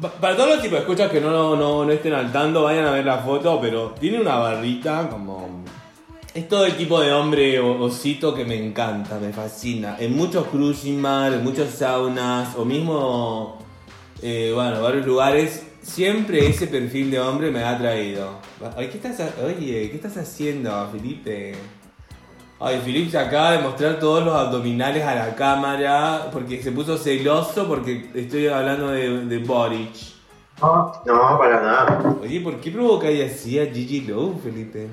para todos los tipos de escuchas que no, no, no estén al tanto, vayan a ver la foto, pero tiene una barrita como... Es todo el tipo de hombre osito que me encanta, me fascina. En muchos cruising bar, en muchos saunas, o mismo, eh, bueno, varios lugares, siempre ese perfil de hombre me ha atraído. Ay, ¿qué estás, ha- oye, ¿qué estás haciendo, Felipe? Ay, Felipe se acaba de mostrar todos los abdominales a la cámara porque se puso celoso porque estoy hablando de, de Boric. No, no, para nada. Oye, ¿por qué provocáis así a Gigi Lowe, Felipe?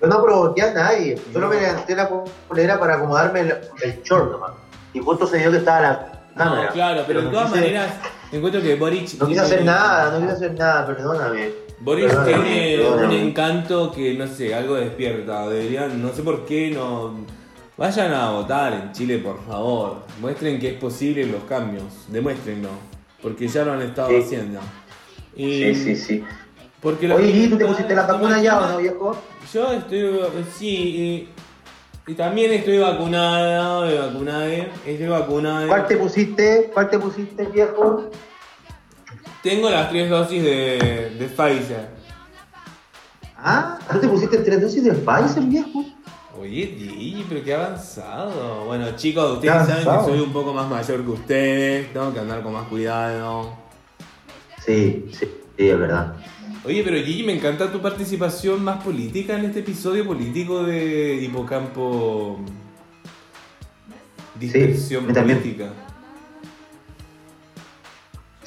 Yo no provoqué a nadie. Solo me levanté la polera para acomodarme el, el short nomás. Y justo se dio que estaba la cámara. No, claro, pero de todas quise- maneras encuentro que Boric... No quise tiene- hacer nada, no quise hacer nada, perdóname. Perdóname, tiene un perdóname. encanto que, no sé, algo despierta. Deberían, no sé por qué, no... Vayan a votar en Chile, por favor. Muestren que es posible los cambios. Demuéstrenlo. Porque ya lo han estado Sí. haciendo. Y- Sí, sí, sí. Porque Oye, Gigi, ¿tú te pusiste la vacuna ya o no, viejo? Yo estoy, sí, y, y también estoy vacunada, eh, vacunada, estoy vacunada. ¿Cuál te pusiste? ¿Cuál te pusiste, viejo? Tengo las tres dosis de, de Pfizer. Ah, ¿tú te pusiste tres dosis de Pfizer, viejo? Oye, Gigi, pero qué avanzado. Bueno, chicos, ustedes saben que soy un poco más mayor que ustedes, tengo que andar con más cuidado. Sí, sí, sí, es verdad. Oye, pero Gigi, me encanta tu participación más política en este episodio político de Hipocampo. Dispersión a mí también.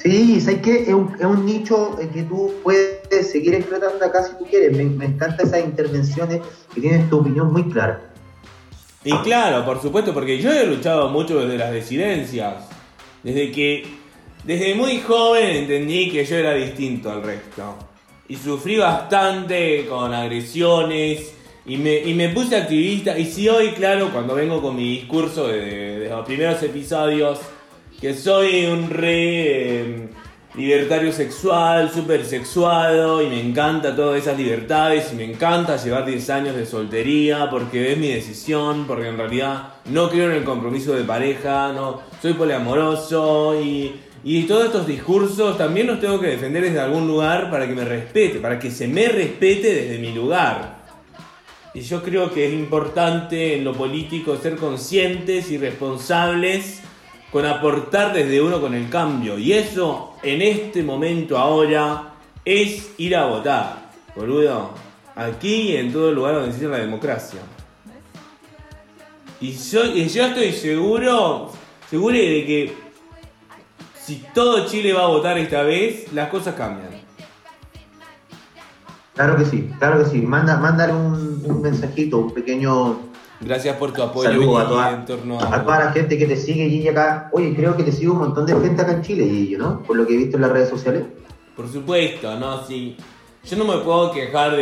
Sí, ¿sabes qué? Es un, es un nicho en que tú puedes seguir explotando acá si tú quieres. Me, me encantan esas intervenciones que tienes tu opinión muy clara. Y claro, por supuesto, porque yo he luchado mucho desde las disidencias. Desde que, desde muy joven entendí que yo era distinto al resto. Y sufrí bastante con agresiones. Y me, y me puse activista. Y si hoy, claro, cuando vengo con mi discurso de- de los primeros episodios, que soy un re eh, libertario sexual, súper sexuado, y me encanta todas esas libertades, y me encanta llevar 10 años de soltería, porque es mi decisión, porque en realidad no creo en el compromiso de pareja, no soy poliamoroso, y, y todos estos discursos también los tengo que defender desde algún lugar para que me respete, para que se me respete desde mi lugar. Y yo creo que es importante en lo político ser conscientes y responsables con aportar desde uno con el cambio. Y eso, en este momento ahora, es ir a votar. Boludo. Aquí y en todo lugar donde existe la democracia. Y yo, estoy seguro, seguro de que si todo Chile va a votar esta vez, las cosas cambian. Claro que sí, claro que sí. Manda, mándale un mensajito, un pequeño Gracias por tu apoyo saludo a toda, en torno a toda la gente que te sigue, Gigi, acá. Oye, creo que te sigue un montón de gente acá en Chile, Gigi, ¿no? Por lo que he visto en las redes sociales. Por supuesto, no, sí. Yo no me puedo quejar de,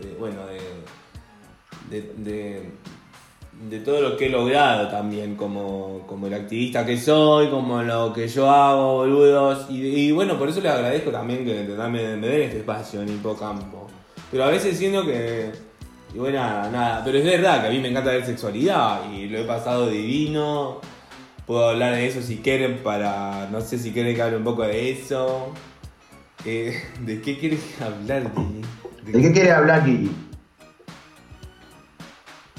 de- bueno, de, de, de, todo lo que he logrado también, como, como el activista que soy, como lo que yo hago, boludos. Y, y bueno, por eso les agradezco también que me, me den este espacio en Hipocampo. Pero a veces siento que, y bueno, nada, nada. Pero es verdad que a mí me encanta ver sexualidad y lo he pasado divino. Puedo hablar de eso si quieren para, no sé si quieren que hable un poco de eso. Eh, ¿De qué quieres hablar, Gigi? ¿De ¿De qué quieres hablar, Gigi?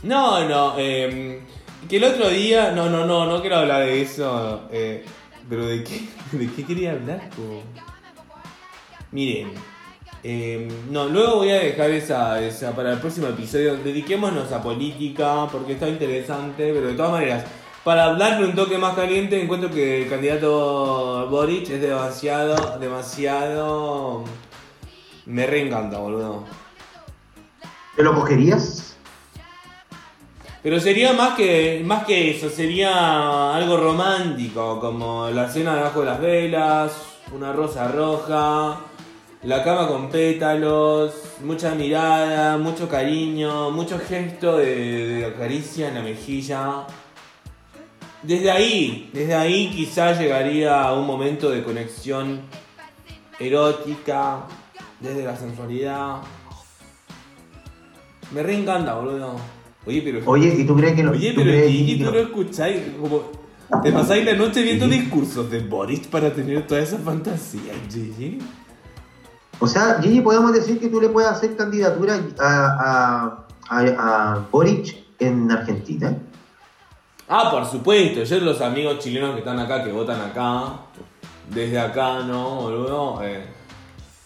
No, no, eh, que el otro día, no, no, no, no quiero hablar de eso, eh, pero ¿de qué, de qué quería hablar? Miren, Eh, no, luego voy a dejar esa, esa para el próximo episodio. Dediquémonos a política porque está interesante, pero de todas maneras, para darle un toque más caliente, encuentro que el candidato Boric es demasiado, demasiado. Me reencanta, boludo. ¿Te lo cogerías? Pero sería más que, más que eso, sería algo romántico, como la cena debajo de las velas, una rosa roja, la cama con pétalos, mucha mirada, mucho cariño, mucho gesto de, de caricia en la mejilla. Desde ahí, desde ahí quizás llegaría a un momento de conexión erótica, desde la sensualidad. Me reencanta, boludo. Oye, pero... Oye, ¿y tú crees que lo Oye, pero Gigi, tú no lo- escucháis como... Te pasáis la noche viendo discursos de Boris para tener toda esa fantasía, Gigi. O sea, Gigi, podemos decir que tú le puedes hacer candidatura a, a, a, a Boric en Argentina. Ah, por supuesto, yo los amigos chilenos que están acá, que votan acá, desde acá, ¿no, boludo? Eh,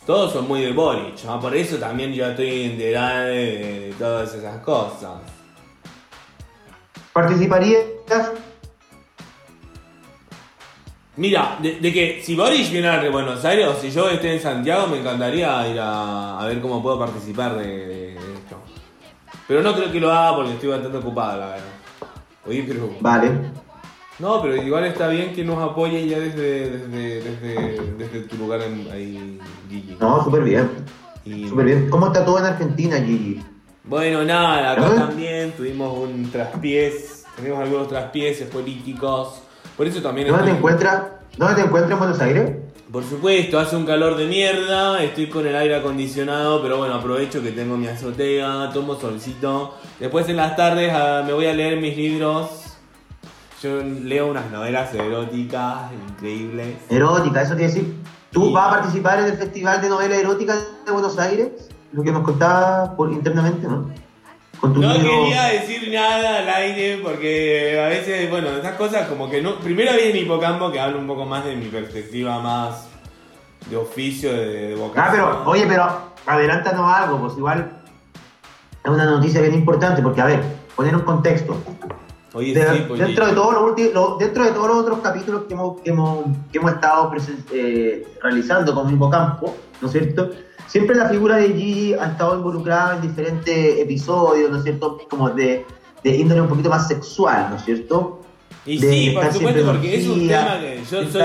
todos son muy de Boric, ¿no? por eso también yo estoy enterado de, de todas esas cosas. ¿Participarías? Mira, de, de que si Boris viene a Buenos Aires o si yo esté en Santiago, me encantaría ir a, a ver cómo puedo participar de, de esto. Pero no creo que lo haga porque estoy bastante ocupado, la verdad. Oye, pero. Vale. No, pero igual está bien que nos apoye ya desde, desde, desde, desde tu lugar en, ahí, Gigi. No, súper bien. Y- Súper bien. ¿Cómo está todo en Argentina, Gigi? Bueno, nada, acá ¿Eh? también tuvimos un traspiés, tenemos algunos traspieses políticos. Por eso también ¿Dónde te encuentras? ¿Dónde te encuentras en Buenos Aires? Por supuesto, hace un calor de mierda, estoy con el aire acondicionado, pero bueno, aprovecho que tengo mi azotea, tomo solcito. Después en las tardes ah, me voy a leer mis libros. Yo leo unas novelas eróticas increíbles. Erótica, eso quiere decir. ¿Tú vas a participar en el Festival de Novela Erótica de Buenos Aires? Lo que nos contabas por internamente, ¿no? No quería decir nada al aire porque a veces, bueno, esas cosas como que no... Primero viene Hipocampo que habla un poco más de mi perspectiva más de oficio, de, de vocación. Ah, pero, oye, pero adelántanos algo, pues igual es una noticia bien importante, porque a ver, poner un contexto. Oye, De- sí, pues, dentro, de todos los ulti- lo- dentro de todos los otros capítulos que hemos, que hemos, que hemos estado eh, realizando con Hipocampo, ¿no es cierto? Siempre la figura de Gigi ha estado involucrada en diferentes episodios, ¿no es cierto? Como de, de índole un poquito más sexual, ¿no es cierto? Y de sí, por supuesto, porque es un tema que yo soy.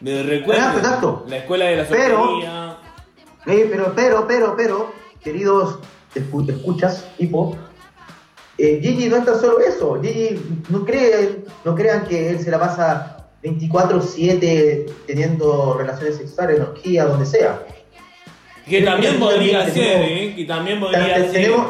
Me recuerdo. Exacto, exacto. La escuela de la Pero-. Eh, pero, pero, pero, pero, queridos escu- escuchas, hipo, eh, Gigi no es tan solo eso. Gigi, no crean, no crean que él se la pasa 24-7 teniendo relaciones sexuales, orgía, donde sea. Que también podría ser, tenemos- ¿eh? Que también podría ser. tenemos-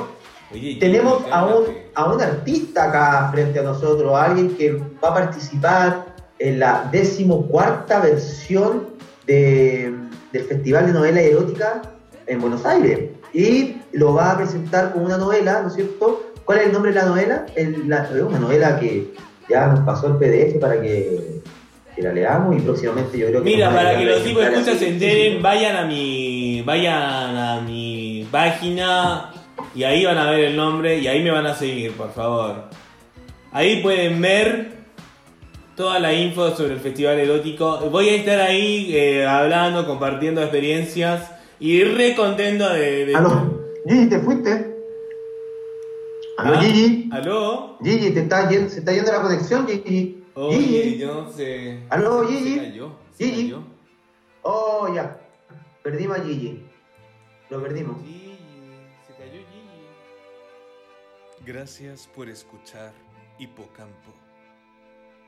Oye, Tenemos tío, a un, a un artista acá frente a nosotros, alguien que va a participar en la decimocuarta versión de- del Festival de Novela Erótica en Buenos Aires. Y lo va a presentar con una novela, ¿no es cierto? ¿Cuál es el nombre de la novela? El- la- es una novela que ya nos pasó el PDF para que, que la leamos y próximamente yo creo que... Mira, para que los tipos escuchas se enteren, vayan a mi. Vayan a mi página y ahí van a ver el nombre y ahí me van a seguir, por favor. Ahí pueden ver toda la info sobre el festival erótico. Voy a estar ahí eh, hablando, compartiendo experiencias y re contento de. de- Aló, Gigi, ¿te fuiste? Aló, ¿Ah? Gigi. ¿Aló? Gigi, te está yendo, se está yendo la conexión, Gigi. Oye, Gigi. yo no sé. Aló, Se Gigi. cayó. Se Gigi. cayó. Oh, ya. Perdimos a Gigi. Lo perdimos. Gigi, se cayó Gigi. Gracias por escuchar Hipocampo.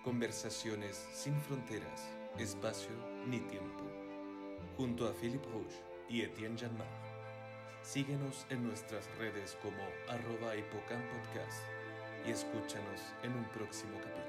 Conversaciones sin fronteras, espacio ni tiempo. Junto a Philip Rouge y Etienne Janmar. Síguenos en nuestras redes como arroba hipocampodcast y escúchanos en un próximo capítulo.